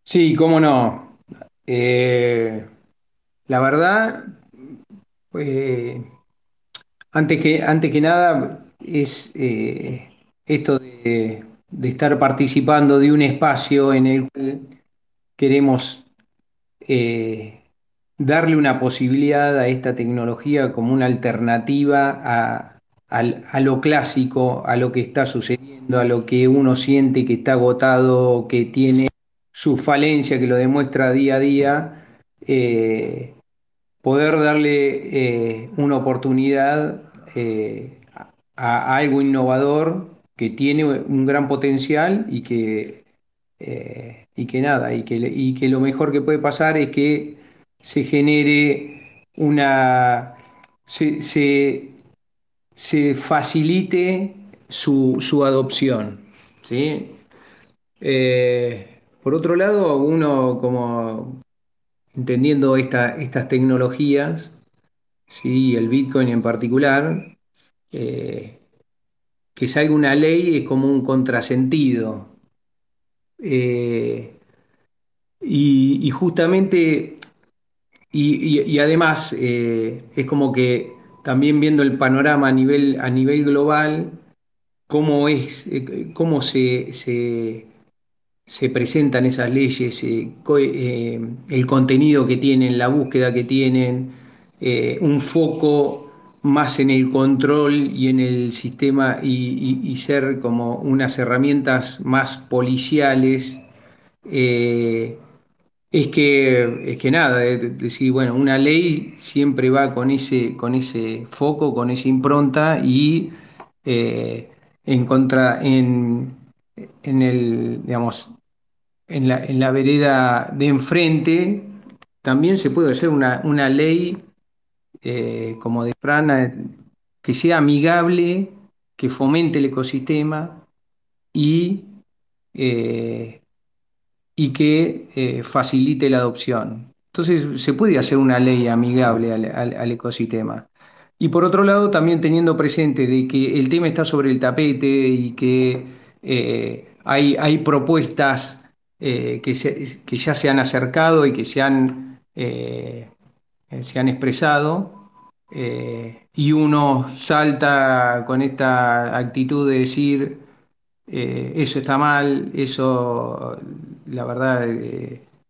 Sí, cómo no. Eh, la verdad, antes, que, antes que nada, es esto de estar participando de un espacio en el cual queremos darle una posibilidad a esta tecnología como una alternativa a, lo clásico, a lo que está sucediendo, a lo que uno siente que está agotado, que tiene su falencia, que lo demuestra día a día, eh, poder darle eh, una oportunidad a algo innovador que tiene un gran potencial y que, eh, y que nada, y que, y que lo mejor que puede pasar es que se genere una, se, se, facilite su, su adopción. ¿sí? Eh, por otro lado, uno como entendiendo esta, estas tecnologías, ¿sí? el Bitcoin en particular, eh, que salga una ley es como un contrasentido. Eh, y, justamente, y, además, eh, es como que también viendo el panorama a nivel, a nivel global, cómo, es, eh, cómo se, se, presentan esas leyes, el contenido que tienen, la búsqueda que tienen, un foco más en el control y en el sistema y, ser como unas herramientas más policiales, eh, es, que, es que nada, es decir, bueno, una ley siempre va con ese, con ese foco, con esa impronta y eh, en contra, en, en el, digamos, en la, en la vereda de enfrente, también se puede hacer una, una ley eh, como de Fran, que sea amigable, que fomente el ecosistema y, eh, y que eh, facilite la adopción. Entonces se puede hacer una ley amigable al, ecosistema. Y por otro lado, también teniendo presente de que el tema está sobre el tapete y que hay, hay, propuestas que, que, ya se han acercado y que se han eh, se han expresado eh, y uno salta con esta actitud de decir eh, eso está mal, eso la verdad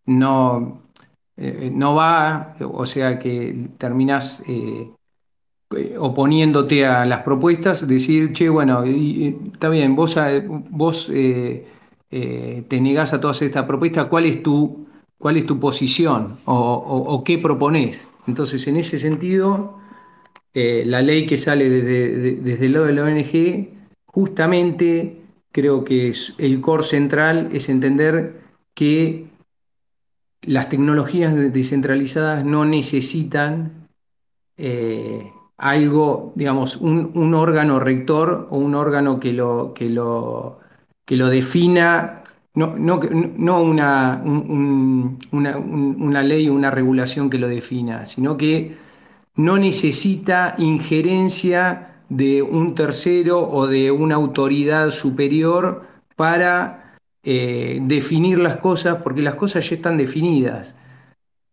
no, no va, o sea que terminas oponiéndote a las propuestas, decir, che, bueno, está bien, vos, vos te negás a todas estas propuestas, ¿cuál es tu cuál es tu posición o, qué propones. Entonces, en ese sentido, eh, la ley que sale desde, el lado de la ONG, justamente creo que el core central es entender que las tecnologías descentralizadas no necesitan eh, algo, digamos, un, órgano rector o un órgano que lo, que lo, que lo defina no, no, no una, una, una ley o una regulación que lo defina, sino que no necesita injerencia de un tercero o de una autoridad superior para eh, definir las cosas, porque las cosas ya están definidas.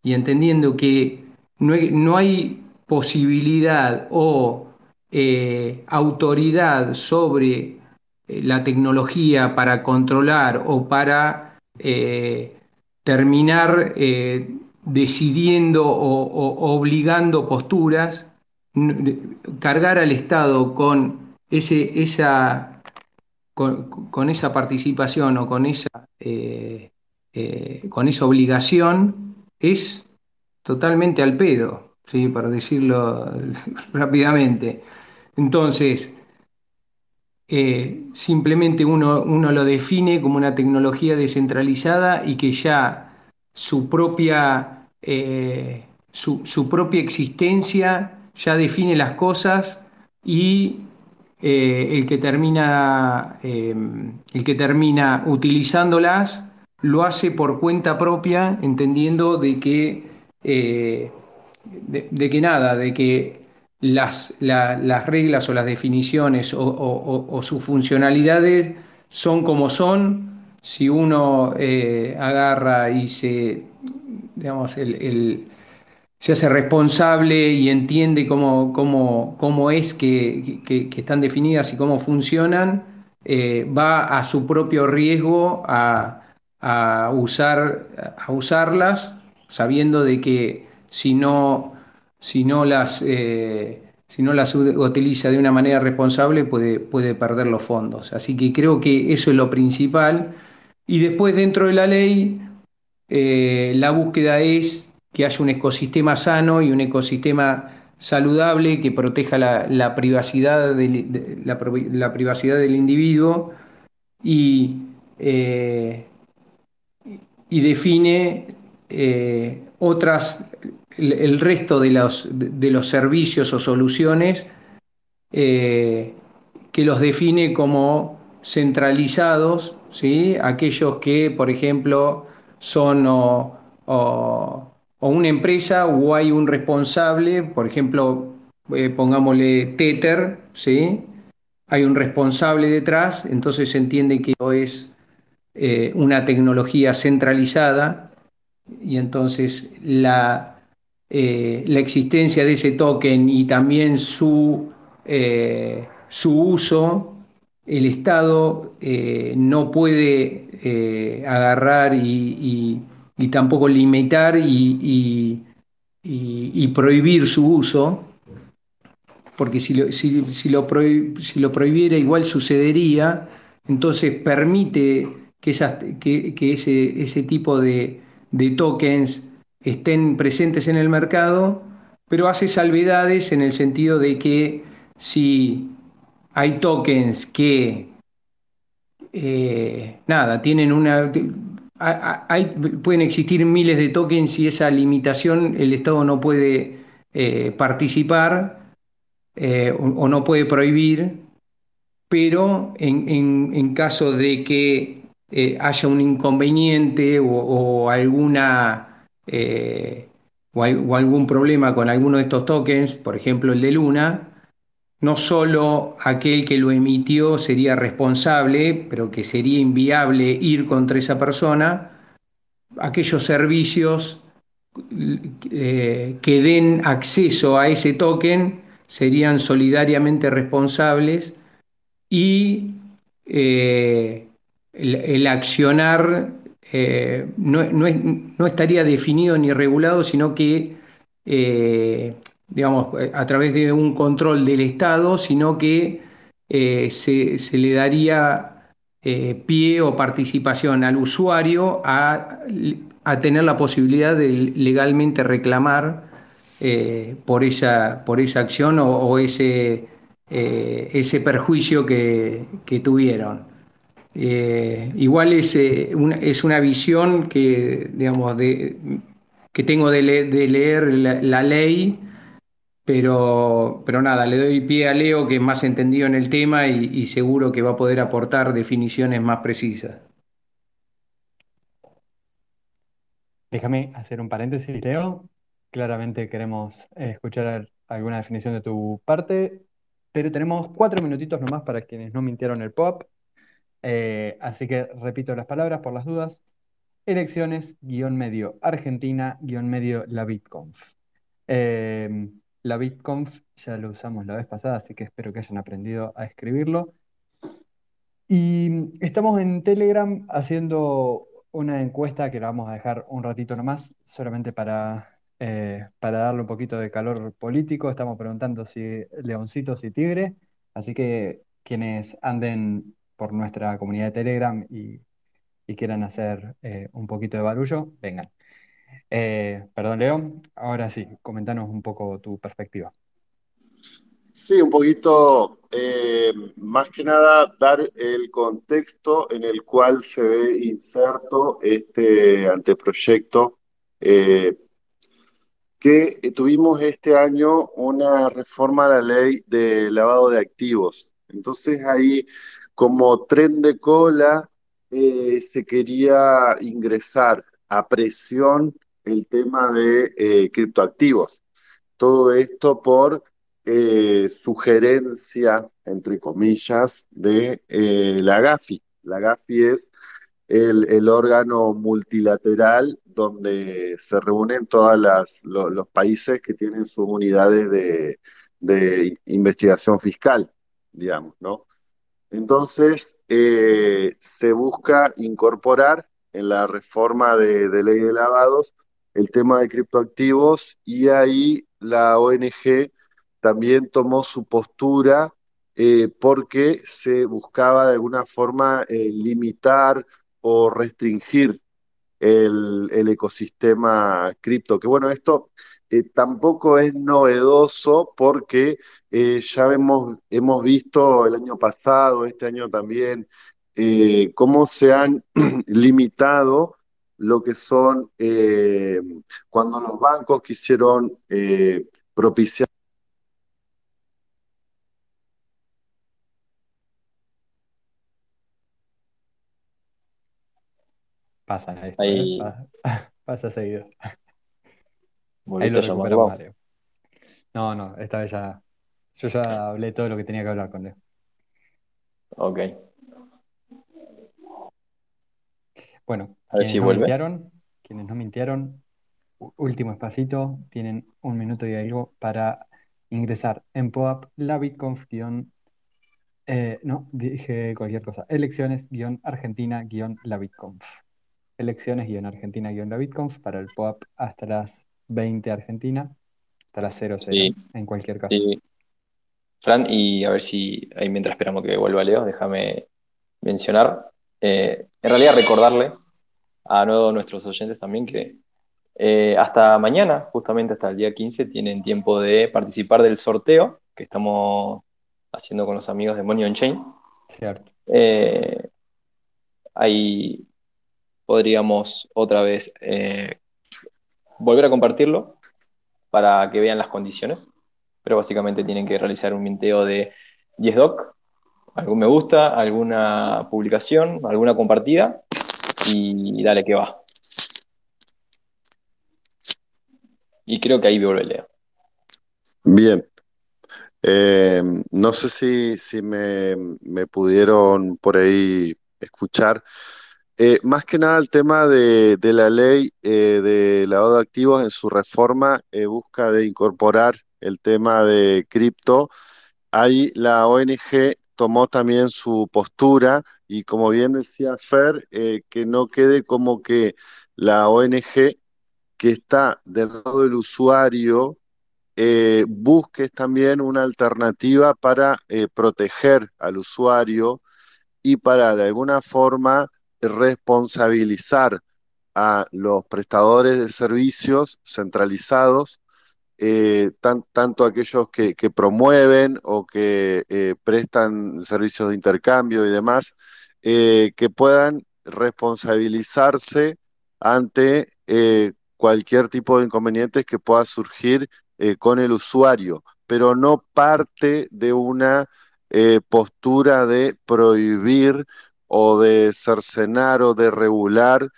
Y entendiendo que no hay, posibilidad o eh, autoridad sobre eh, la tecnología para controlar o para terminar decidiendo o, obligando posturas, cargar al Estado con, ese, esa, con, esa participación o con esa, eh, eh, con esa obligación es totalmente al pedo, ¿sí? para decirlo rápidamente. Entonces, eh, simplemente uno, uno lo define como una tecnología descentralizada y que ya su propia, eh, su, propia existencia ya define las cosas y eh, el, que termina, eh, el que termina utilizándolas lo hace por cuenta propia, entendiendo de que, de, que nada, de que las, las, reglas o las definiciones o sus funcionalidades son como son, si uno eh, agarra y se, digamos, el, se hace responsable y entiende cómo, cómo, cómo es que, están definidas y cómo funcionan, eh, va a su propio riesgo a, usar, a usarlas, sabiendo de que si no, si no las... Eh, si no las utiliza de una manera responsable puede, puede perder los fondos. Así que creo que eso es lo principal y después dentro de la ley, eh, la búsqueda es que haya un ecosistema sano y un ecosistema saludable que proteja la, privacidad, la, privacidad del individuo y, eh, define eh, otras, el, resto de los, de los, servicios o soluciones que los define como centralizados ¿sí? aquellos que, por ejemplo, son o, una empresa o hay un responsable, por ejemplo, eh, pongámosle Tether, ¿sí? hay un responsable detrás, entonces se entiende que es eh, una tecnología centralizada y entonces la, eh, la, existencia de ese token y también su, su uso el Estado no puede agarrar y, tampoco limitar y, prohibir su uso, porque si lo, si, lo prohibiera igual sucedería, entonces permite que, que, ese, ese, tipo de, de tokens estén presentes en el mercado, pero hace salvedades en el sentido de que si hay tokens que, eh, nada, tienen una... Pueden existir miles de tokens y esa limitación el Estado no puede eh, participar eh, o, no puede prohibir, pero en, caso de que haya un inconveniente o, alguna o, algún problema con alguno de estos tokens, por ejemplo el de Luna, no solo aquel que lo emitió sería responsable, pero que sería inviable ir contra esa persona, aquellos servicios eh, que den acceso a ese token serían solidariamente responsables y eh, el, accionar eh, no, estaría definido ni regulado, sino que digamos, eh, a través de un control del Estado, sino que eh, se, le daría eh, pie o participación al usuario a, tener la posibilidad de legalmente reclamar por, esa, por esa acción o, ese, ese perjuicio que, tuvieron. igual es, una, es una visión que, digamos, de, que tengo de, leer la ley pero, pero nada, le doy pie a Leo, que es más entendido en el tema y, seguro que va a poder aportar definiciones más precisas. Déjame hacer un paréntesis, Leo. Claramente queremos eh, escuchar alguna definición de tu parte, pero tenemos cuatro minutitos nomás para quienes no mintieron el pop. Eh, así que repito las palabras por las dudas. Elecciones, guion medio Argentina, guion medio la BitConf. Eh, la BitConf ya lo usamos la vez pasada, así que espero que hayan aprendido a escribirlo. Y estamos en Telegram haciendo una encuesta que la vamos a dejar un ratito nomás, solamente para, eh, para darle un poquito de calor político. Estamos preguntando si leoncitos y tigre, así que quienes anden por nuestra comunidad de Telegram y, quieran hacer eh, un poquito de barullo, vengan. Eh, perdón, León, ahora sí, comentanos un poco tu perspectiva. Sí, un poquito, eh, más que nada, dar el contexto en el cual se ve inserto este anteproyecto, eh, que tuvimos este año una reforma a la ley de lavado de activos. Entonces ahí, como tren de cola, eh, se quería ingresar a presión el tema de eh, criptoactivos. Todo esto por eh, sugerencia, entre comillas, de eh, la GAFI. La GAFI es el, el órgano multilateral donde se reúnen todos los países que tienen sus unidades de, de investigación fiscal, digamos, ¿no? Entonces, se busca incorporar en la reforma de, de ley de lavados el tema de criptoactivos y ahí la ONG también tomó su postura eh, porque se buscaba de alguna forma eh, limitar o restringir el, el ecosistema cripto. Que bueno, esto eh, tampoco es novedoso porque ya hemos, hemos visto el año pasado, este año también, cómo se han limitado lo que son eh, cuando los bancos quisieron eh, propiciar Pasa esto, ¿eh? Ahí Pasa, pasa seguido. Ahí lo recuperamos a Leo. No, no, esta vez ya. Yo ya hablé todo lo que tenía que hablar con Leo. Ok. Bueno, A ver quienes si no vuelve. mintieron, quienes no mintieron, último espacito, tienen un minuto y algo para ingresar en POAP la BitConf guion, eh, no, dije cualquier cosa, elecciones guion Argentina guion la BitConf. Elecciones guion Argentina guion la BitConf para el POAP hasta las 20 Argentina, hasta las 00 Sí, en cualquier caso. sí. Fran, y a ver si ahí mientras esperamos que vuelva Leo, déjame mencionar. Eh, en realidad recordarle a nuevo nuestros oyentes también que eh, hasta mañana, justamente hasta el día 15, tienen tiempo de participar del sorteo que estamos haciendo con los amigos de Money on Chain. Cierto. Eh, ahí podríamos otra vez eh, volver a compartirlo para que vean las condiciones, pero básicamente tienen que realizar un minteo de 10 doc, algún me gusta, alguna publicación, alguna compartida y dale que va. Y creo que ahí vuelve Leo. Bien. Eh, no sé si, si me, pudieron por ahí escuchar. Eh, más que nada el tema de, de la ley eh, de lavado de activos en su reforma busca de incorporar el tema de cripto. Ahí la ONG tomó también su postura y como bien decía Fer, eh, que no quede como que la ONG que está del lado del usuario eh, busques también una alternativa para eh, proteger al usuario y para de alguna forma responsabilizar a los prestadores de servicios centralizados, eh, tan- tanto aquellos que, promueven o que eh, prestan servicios de intercambio y demás, eh, que puedan responsabilizarse ante cualquier tipo de inconvenientes que pueda surgir con el usuario, pero no parte de una postura de prohibir o de cercenar o de regular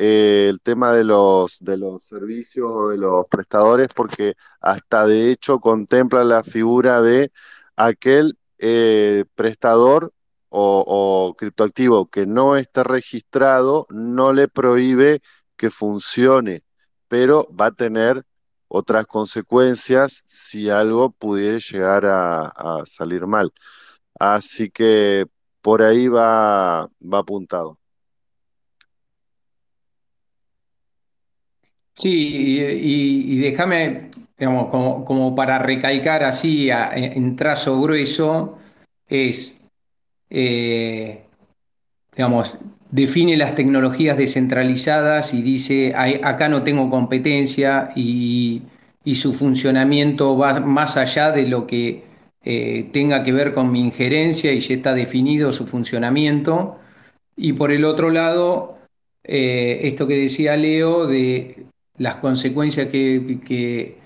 eh, el tema de los, de los servicios o de los prestadores, porque hasta de hecho contempla la figura de aquel eh, prestador o, criptoactivo que no esté registrado, no le prohíbe que funcione, pero va a tener otras consecuencias si algo pudiera llegar a, a salir mal. Así que por ahí va, va apuntado. Sí, y, y déjame, digamos, como, como para recalcar así en, trazo grueso, es, eh, digamos, define las tecnologías descentralizadas y dice, "Ay, acá no tengo competencia y, y su funcionamiento va más allá de lo que eh, tenga que ver con mi injerencia y ya está definido su funcionamiento. Y por el otro lado, eh, esto que decía Leo de las consecuencias que, que-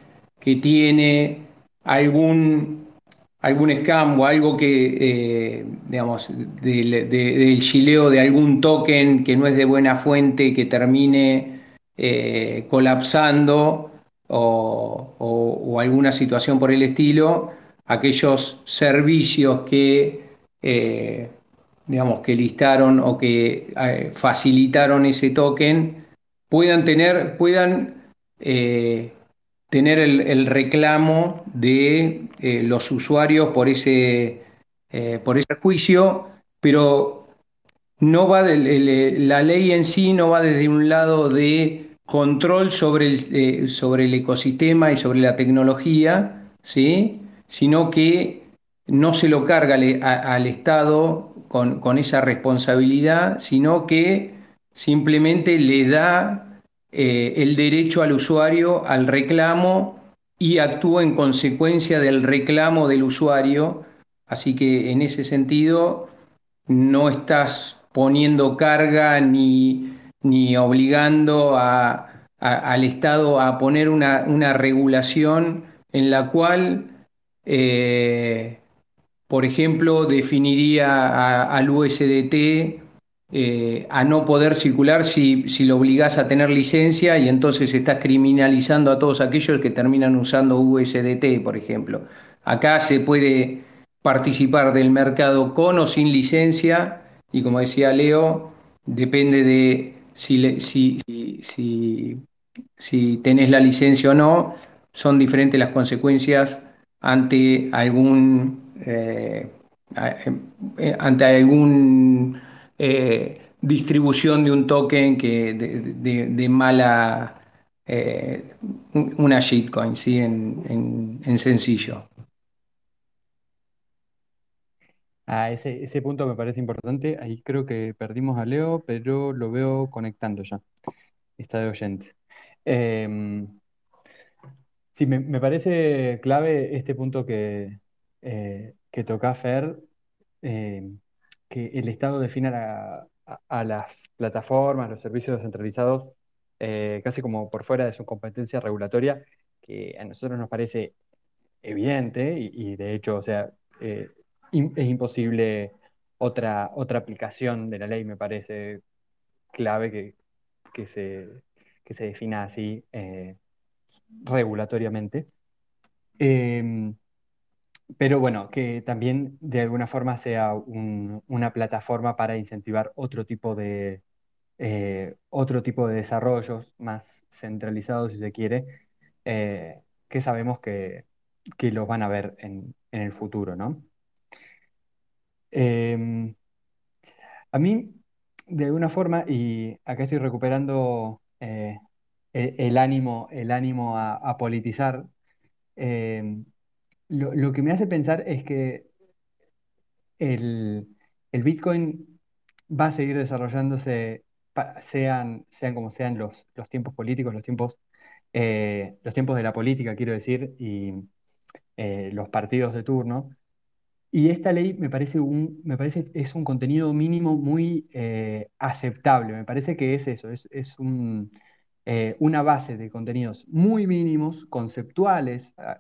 tiene algún, algún scam o algo que, eh, digamos, del, de- del gileo de algún token que no es de buena fuente, que termine eh, colapsando o, alguna situación por el estilo, aquellos servicios que... eh, digamos, que listaron o que facilitaron ese token puedan tener, puedan eh, tener el, reclamo de eh, los usuarios por ese, eh, por ese juicio, pero no va el- la ley en sí no va desde un lado de control sobre el, sobre el ecosistema y sobre la tecnología, ¿sí? Sino que no se lo carga al Estado con, con esa responsabilidad, sino que simplemente le da eh, el derecho al usuario al reclamo y actúa en consecuencia del reclamo del usuario. Así que en ese sentido no estás poniendo carga ni, ni obligando a- al Estado a poner una, una regulación en la cual, eh, por ejemplo, definiría al USDT eh, a no poder circular si, lo obligás a tener licencia y entonces estás criminalizando a todos aquellos que terminan usando USDT, por ejemplo. Acá se puede participar del mercado con o sin licencia y como decía Leo, depende de si, si, si, tenés la licencia o no, son diferentes las consecuencias ante algún, eh, eh, ante algún eh, distribución de un token que de, mala, eh, una shitcoin, ¿sí? En, en- en sencillo. Ah, ese, ese punto me parece importante. Ahí creo que perdimos a Leo, pero lo veo conectando ya. Está de oyente. Em, sí, me, me parece clave este punto que, eh, que toca Fer, em, que el Estado defina a, las plataformas, los servicios descentralizados, eh, casi como por fuera de su competencia regulatoria, que a nosotros nos parece evidente y, de hecho, o sea, eh, es imposible otra, otra aplicación de la ley, me parece clave que, que se, que se defina así eh, regulatoriamente. Em, pero bueno, que también de alguna forma sea un- una plataforma para incentivar otro tipo de, eh, otro tipo de desarrollos más centralizados, si se quiere, eh, que sabemos que, que los van a ver en, en el futuro, ¿no? Em, a mí, de alguna forma, y acá estoy recuperando eh, e- el, ánimo, el ánimo a, a politizar, em, lo, lo que me hace pensar es que el, el Bitcoin va a seguir desarrollándose, sean, sean como sean los, los tiempos políticos, los tiempos, eh, los tiempos de la política, quiero decir, y eh, los partidos de turno. Y esta ley me parece un, me parece es un contenido mínimo muy eh, aceptable. Me parece que es eso, es, es un, una base de contenidos muy mínimos, conceptuales, ah,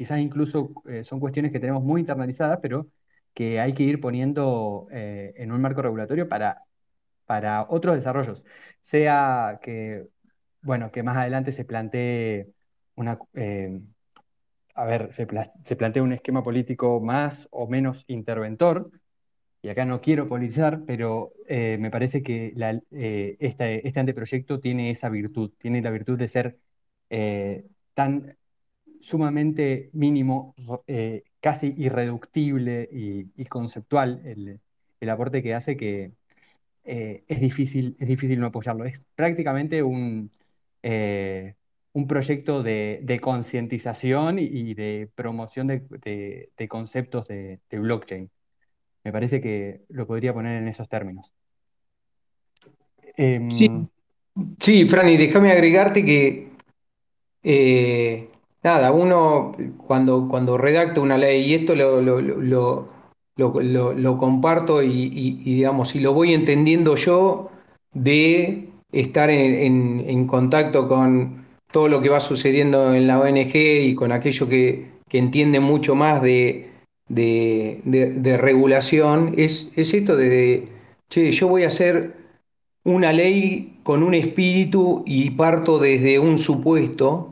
quizás incluso eh, son cuestiones que tenemos muy internalizadas, pero que hay que ir poniendo eh, en un marco regulatorio para, para otros desarrollos. Sea que, bueno, que más adelante se plantee una, eh, a ver, se, pla- un esquema político más o menos interventor, y acá no quiero politizar, pero eh, me parece que la- eh, este, anteproyecto tiene esa virtud, tiene la virtud de ser tan sumamente mínimo, eh, casi irreductible y, conceptual el, el aporte que hace que eh, es difícil, es difícil no apoyarlo. Es prácticamente un eh, un proyecto de, de concientización y de promoción de, de- conceptos de, blockchain. Me parece que lo podría poner en esos términos. Sí, Em, sí, Franny, déjame agregarte que nada, uno cuando, cuando redacta una ley, y esto lo, lo, lo, lo- lo- comparto y, y- y, digamos, y lo voy entendiendo yo de estar en, en- en contacto con todo lo que va sucediendo en la ONG y con aquello que, que entiende mucho más de, de, de- de regulación, es, es esto de, che, yo voy a hacer una ley con un espíritu y parto desde un supuesto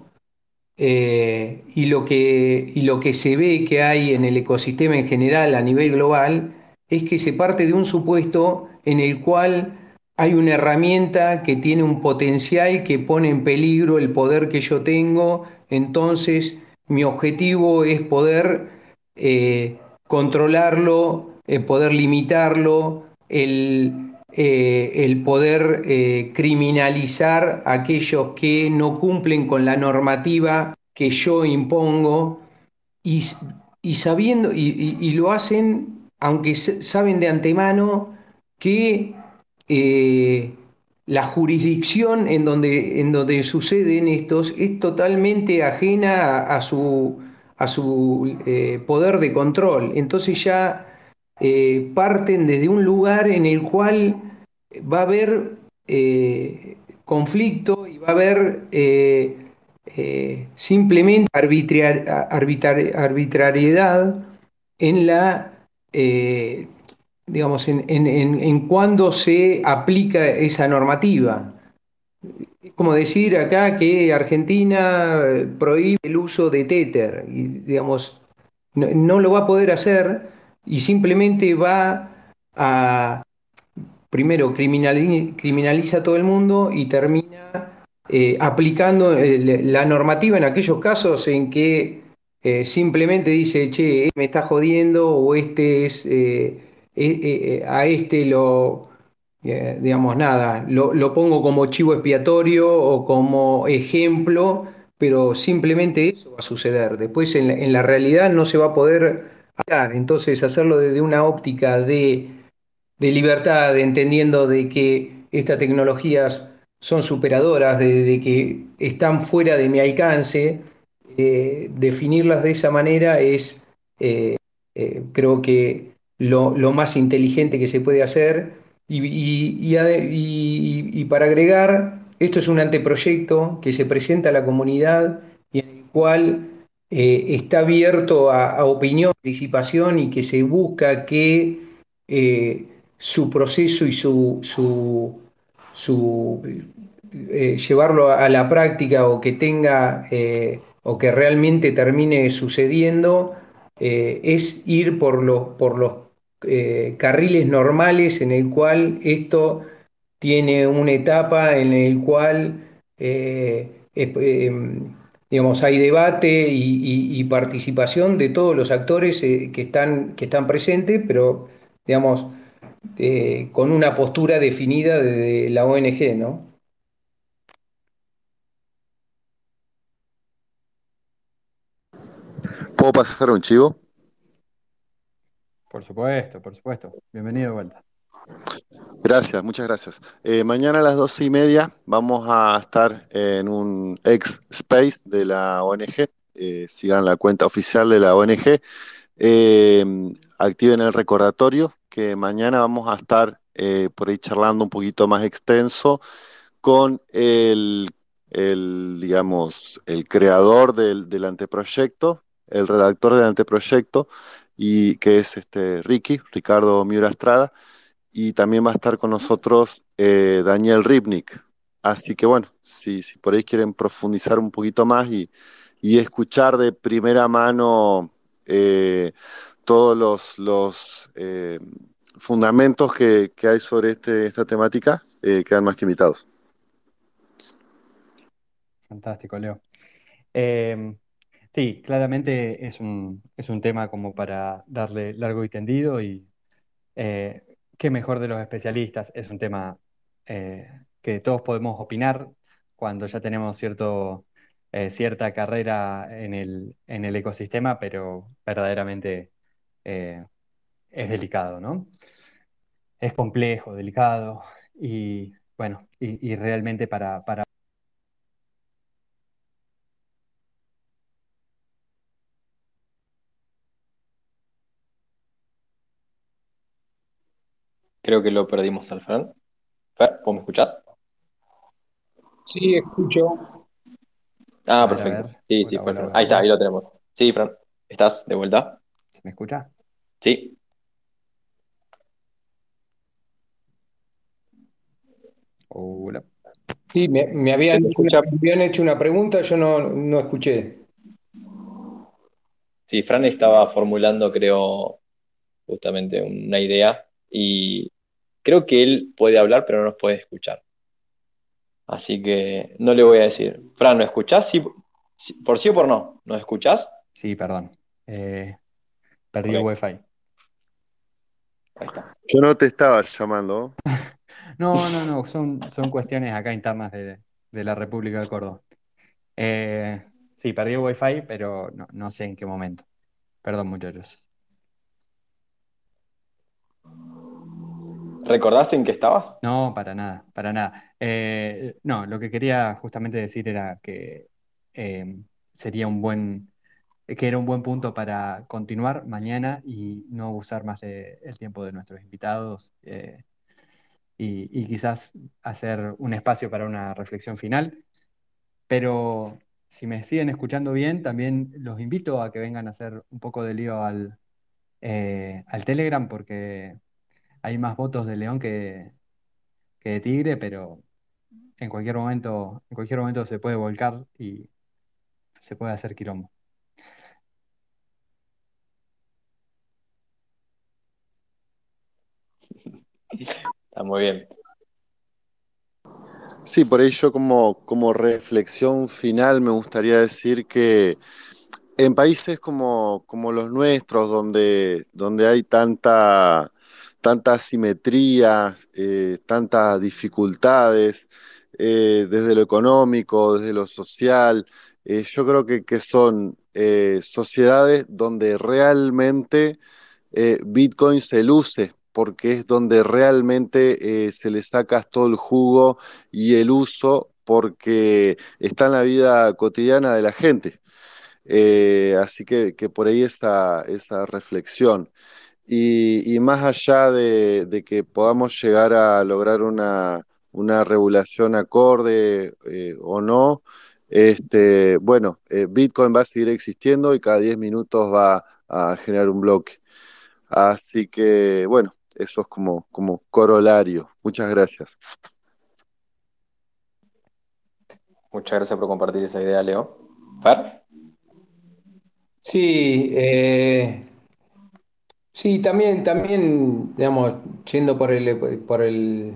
eh, y, lo que, lo que se ve que hay en el ecosistema en general a nivel global es que se parte de un supuesto en el cual hay una herramienta que tiene un potencial que pone en peligro el poder que yo tengo, entonces mi objetivo es poder eh, controlarlo, eh, poder limitarlo, el, eh, el poder eh, criminalizar a aquellos que no cumplen con la normativa que yo impongo y, y sabiendo, y, lo hacen, aunque saben de antemano que eh, la jurisdicción en donde, en donde suceden estos es totalmente ajena a, a su, a su poder de control. Entonces ya eh, parten desde un lugar en el cual va a haber eh, conflicto y va a haber eh, simplemente arbitrar- arbitrar- arbitrariedad en la, digamos, en, en, en, en cuándo se aplica esa normativa. Es como decir acá que Argentina prohíbe el uso de Tether, y digamos, no, no lo va a poder hacer y simplemente va a, primero criminali- criminaliza a todo el mundo y termina eh, aplicando eh, la normativa en aquellos casos en que eh, simplemente dice, che, este me está jodiendo o este es, eh, eh, eh, a este lo, digamos, nada, lo, lo pongo como chivo expiatorio o como ejemplo, pero simplemente eso va a suceder. Después en la, en la realidad no se va a poder entonces hacerlo desde una óptica de libertad, entendiendo de que estas tecnologías son superadoras, de, que están fuera de mi alcance, eh, definirlas de esa manera es, eh, eh, creo que lo, más inteligente que se puede hacer. Y- y para agregar, esto es un anteproyecto que se presenta a la comunidad y en el cual eh, está abierto a, a opinión, participación y que se busca que eh, su proceso y su, eh, llevarlo a la práctica o que tenga o que realmente termine sucediendo es ir por los, por los carriles normales en el cual esto tiene una etapa en el cual eh, digamos, hay debate y, y- y participación de todos los actores eh, que están, que están presentes, pero digamos, eh, con una postura definida de la ONG, ¿no? ¿Puedo pasar un chivo? por supuesto, por supuesto. Bienvenido de vuelta. Gracias, muchas gracias. Eh, mañana a las doce y media vamos a estar en un ex space de la ONG. Eh, sigan la cuenta oficial de la ONG. Eh, activen el recordatorio que mañana vamos a estar por ahí charlando un poquito más extenso con el, el, digamos, el creador del, del anteproyecto, el redactor del anteproyecto, y que es este Ricky, Ricardo Miura Estrada y también va a estar con nosotros eh, Daniel Ripnik. Así que bueno, si, si por ahí quieren profundizar un poquito más y, y escuchar de primera mano eh, todos los, los eh, fundamentos que, que, hay sobre este, esta temática, quedan más que invitados. Fantástico, Leo. Eh, sí, claramente es un, es un tema como para darle largo y tendido y eh, qué mejor de los especialistas. Es un tema eh, que todos podemos opinar cuando ya tenemos eh, cierta carrera en el, en el ecosistema, pero verdaderamente eh, es delicado, ¿no? Es complejo, delicado y bueno, y, y realmente para, para Creo que lo perdimos al Fran. Fer, ¿vos me escuchás? Sí, escucho. Ah, A perfecto. ver. Sí, Hola, sí, hola, Ahí está, ahí lo tenemos. Sí, Fran. ¿Estás de vuelta? ¿Me escucha? Sí. Hola. Sí, me, me ¿Se habían, me hecho una, me habían hecho una pregunta, yo no, no escuché. Sí, Fran estaba formulando, creo, justamente una idea y creo que él puede hablar, pero no nos puede escuchar. Así que no le voy a decir. Fran, ¿no escuchás? Sí, ¿Por sí o por no? ¿Nos escuchás? Sí, perdón. Eh, perdí Ok, el wifi. ahí está. Yo no te estaba llamando. No, no, no, son, son cuestiones acá internas de, de la República de Córdoba. Eh, sí, perdí el wifi, pero no, no sé en qué momento. Perdón, muchachos. ¿Recordás en qué estabas? No, para nada, para nada. Eh, no, lo que quería justamente decir era que eh, sería un buen, que era un buen punto para continuar mañana y no abusar más del tiempo de nuestros invitados eh, y, y quizás hacer un espacio para una reflexión final. Pero si me siguen escuchando bien, también los invito a que vengan a hacer un poco de lío al, eh, al Telegram porque hay más votos de León que, que de Tigre, pero en cualquier momento, en cualquier momento se puede volcar y se puede hacer quilombo. Está muy bien. Sí, por ello como, como reflexión final me gustaría decir que en países como, como los nuestros, donde, donde hay tanta, tanta asimetría, eh, tantas dificultades, eh, desde lo económico, desde lo social, eh, yo creo que, que son sociedades donde realmente Bitcoin se luce, porque es donde realmente se le saca todo el jugo y el uso, porque está en la vida cotidiana de la gente. Así que, que por ahí esa, esa reflexión. Y, y más allá de, de que podamos llegar a lograr una, una regulación acorde eh, o no, este, bueno, eh, Bitcoin va a seguir existiendo y cada 10 minutos va a generar un bloque. Así que, bueno, eso es como, como corolario. Muchas gracias. Muchas gracias por compartir esa idea, Leo. Fer, Sí, eh, sí, también, también, digamos, yendo por el, por el,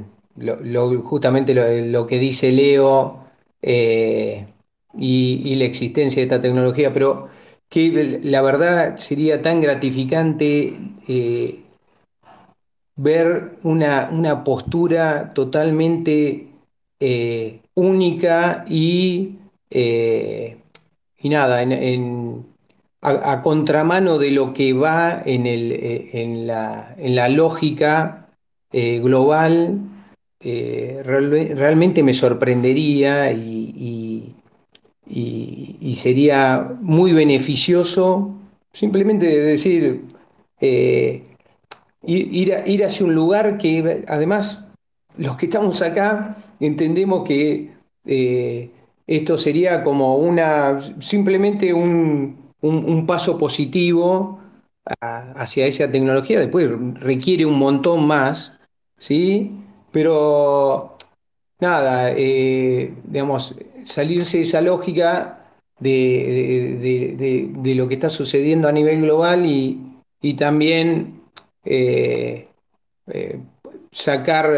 justamente lo, que dice Leo eh, y, la existencia de esta tecnología, pero que la verdad sería tan gratificante eh, ver una, una postura totalmente eh, única y, y nada, en- a, contramano de lo que va en, el, eh, en la, en la lógica eh, global, eh, realme- realmente me sorprendería y, y- sería muy beneficioso simplemente decir... Ir, ir, hacia un lugar que además los que estamos acá entendemos que esto sería como una simplemente un, un- paso positivo hacia esa tecnología. Después requiere un montón más, ¿sí? Pero nada, eh, digamos, salirse de esa lógica de, de- de- lo que está sucediendo a nivel global y, y también eh, eh, sacar,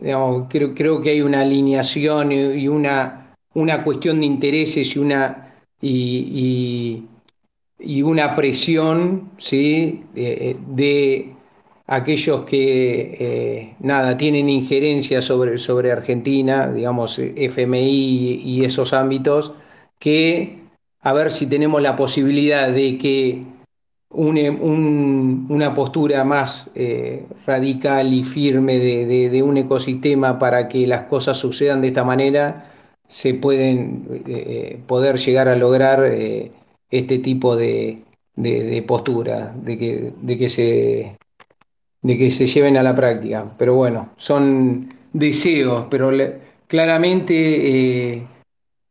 digamos, creo, creo que hay una alineación y, y una, una cuestión de intereses y una, y, y- una presión, ¿sí? de, de aquellos que, eh, nada, tienen injerencia sobre, sobre Argentina, digamos, FMI y esos ámbitos, que a ver si tenemos la posibilidad de que una postura más eh, radical y firme de, un ecosistema para que las cosas sucedan de esta manera, se pueden eh, poder llegar a lograr este tipo de, postura, de que, de que se de que se lleven a la práctica. Pero bueno, son deseos, pero claramente eh,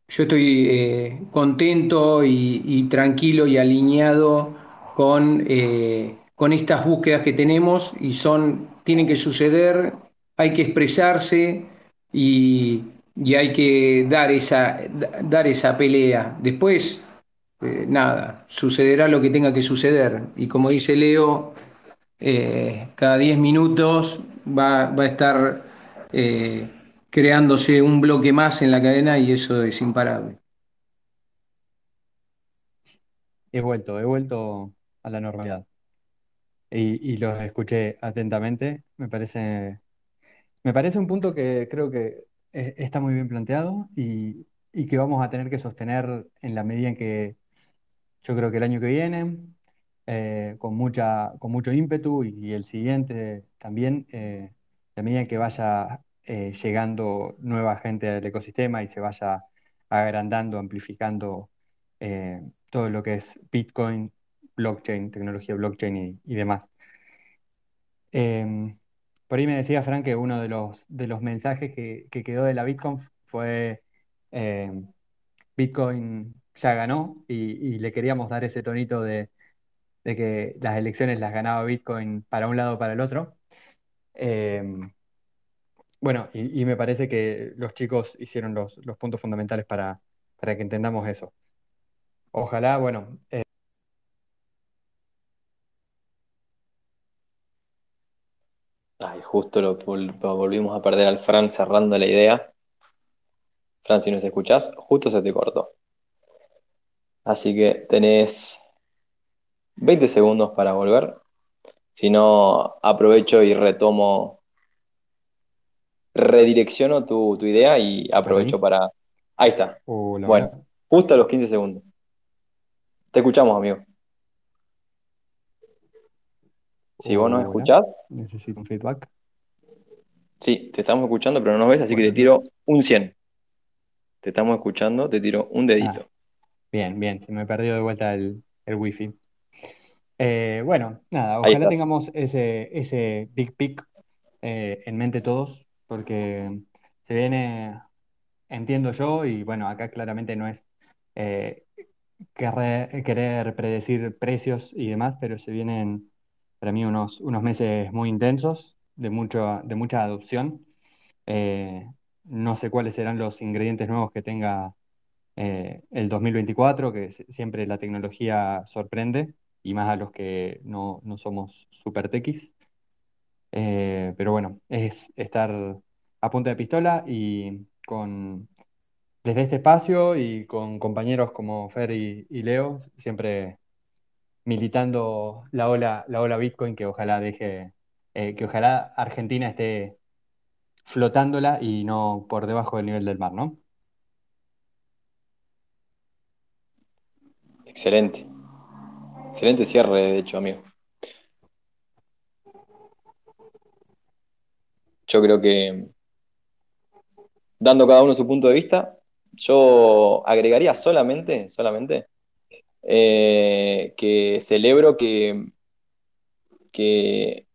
yo estoy eh, contento y, tranquilo y alineado con, eh, con estas búsquedas que tenemos y son, tienen que suceder, hay que expresarse y, hay que dar esa, dar esa pelea. Después, nada, sucederá lo que tenga que suceder. Y como dice Leo, eh, cada 10 minutos va, a estar eh, creándose un bloque más en la cadena y eso es imparable. He vuelto, he vuelto a la normalidad. Y, los escuché atentamente. Me parece, me parece un punto que creo que e, está muy bien planteado y, y que vamos a tener que sostener en la medida en que yo creo que el año que viene eh, con, mucha, con mucho ímpetu y, el siguiente también, eh, a medida que vaya eh, llegando nueva gente al ecosistema y se vaya agrandando, amplificando eh, todo lo que es Bitcoin, blockchain, tecnología blockchain y, demás. Em, por ahí me decía Frank que uno de los, de los mensajes que, quedó de la BitConf fue em, Bitcoin ya ganó y, le queríamos dar ese tonito de, de que las elecciones las ganaba Bitcoin para un lado o para el otro. Em, bueno, y, me parece que los chicos hicieron los, puntos fundamentales para, para, que entendamos eso. Ojalá, bueno. Eh, Ay, justo lo, volvimos a perder al Fran cerrando la idea. Fran, si nos escuchás, justo se te cortó. Así que tenés 20 segundos para volver. Si no, aprovecho y retomo, redirecciono tu, idea y aprovecho para... Ahí está. bueno, justo a los 15 segundos. Te escuchamos, amigo. Si vos nos escuchás. Necesito un feedback. Sí, te estamos escuchando, pero no nos ves, así que te tiro un 100. Te estamos escuchando, te tiro un dedito. Ah, bien, bien, se me perdió de vuelta el, el wifi. Eh, bueno, nada, ojalá tengamos ese, ese big pick eh, en mente todos, porque se viene, entiendo yo, y bueno, acá claramente no es eh, querer, predecir precios y demás, pero se vienen para mí unos, unos meses muy intensos de, mucho, de mucha adopción. no sé cuáles serán los ingredientes nuevos que tenga el 2024, que siempre la tecnología sorprende y más a los que no, somos super tequis. Eh, pero bueno, es estar a punta de pistola y con desde este espacio y con compañeros como Fer y, Leo, siempre militando la ola, la ola Bitcoin que ojalá deje, eh, que ojalá Argentina esté flotándola y no por debajo del nivel del mar, ¿no? Excelente. Excelente cierre, de hecho, amigo. Yo creo que, dando cada uno su punto de vista, yo agregaría solamente, solamente, eh, que celebro que, que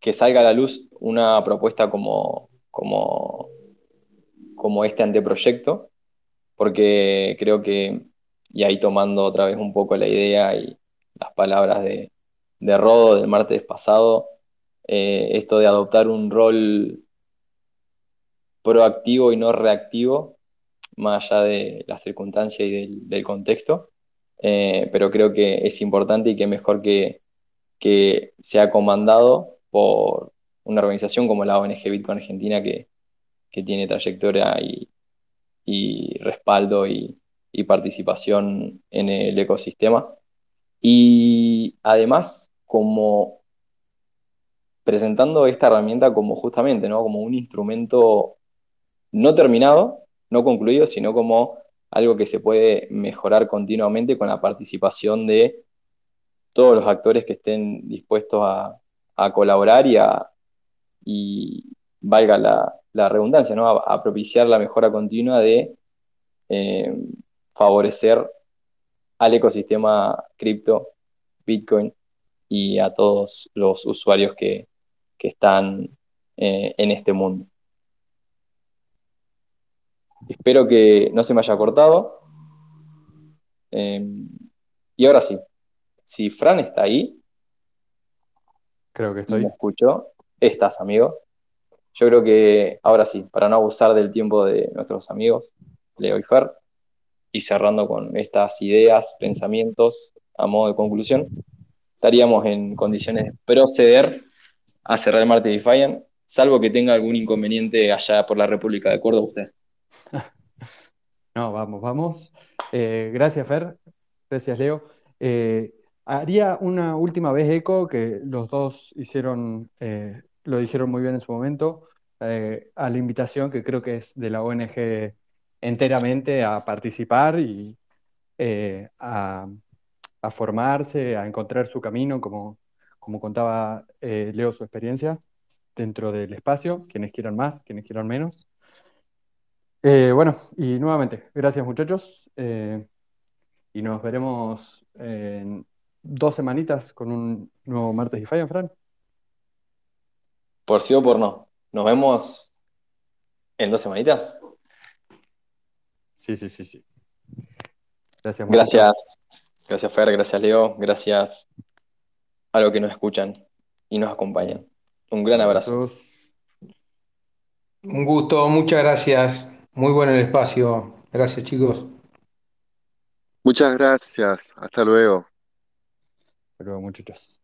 que salga a la luz una propuesta como, como, como este anteproyecto, porque creo que y ahí tomando otra vez un poco la idea y las palabras de, Rodo del martes pasado, eh, esto de adoptar un rol proactivo y no reactivo, más allá de las circunstancias y del, contexto, eh, pero creo que es importante y que mejor que, que sea comandado por una organización como la ONG Bitcoin Argentina que, tiene trayectoria y, y respaldo y, y participación en el ecosistema. Y además, como presentando esta herramienta como justamente, ¿no? Como un instrumento no terminado, no concluido, sino como algo que se puede mejorar continuamente con la participación de todos los actores que estén dispuestos a, colaborar y a, valga la, redundancia, ¿no? A, propiciar la mejora continua de eh, favorecer al ecosistema cripto, Bitcoin y a todos los usuarios que, están eh, en este mundo. Espero que no se me haya cortado. Em, y ahora sí, si Fran está ahí, creo que estoy. ¿Me escucho? Estás, amigo. Yo creo que ahora sí, para no abusar del tiempo de nuestros amigos, Leo y Fer, y cerrando con estas ideas, pensamientos a modo de conclusión, estaríamos en condiciones de proceder a cerrar el martes Defiant, salvo que tenga algún inconveniente allá por la República de Córdoba usted. No, vamos, vamos. Eh, gracias, Fer. Gracias, Leo. Eh, haría una última vez eco que los dos hicieron, eh, lo dijeron muy bien en su momento, a la invitación que creo que es de la ONG enteramente a participar y a, formarse, a encontrar su camino, como, como contaba Leo su experiencia dentro del espacio, quienes quieran más, quienes quieran menos. Eh, bueno, y nuevamente, gracias muchachos. Eh, y nos veremos en dos semanitas con un nuevo martes y Falla, Fran. Por sí o por no. Nos vemos en dos semanitas. Sí, sí, sí, sí. Gracias. Gracias. Gracias, Fer. Gracias, Leo. Gracias a los que nos escuchan y nos acompañan. Un gran abrazo. Un gusto, muchas gracias. Muy bueno el espacio. Gracias, chicos. Muchas gracias. Hasta luego. Hasta luego, muchachos.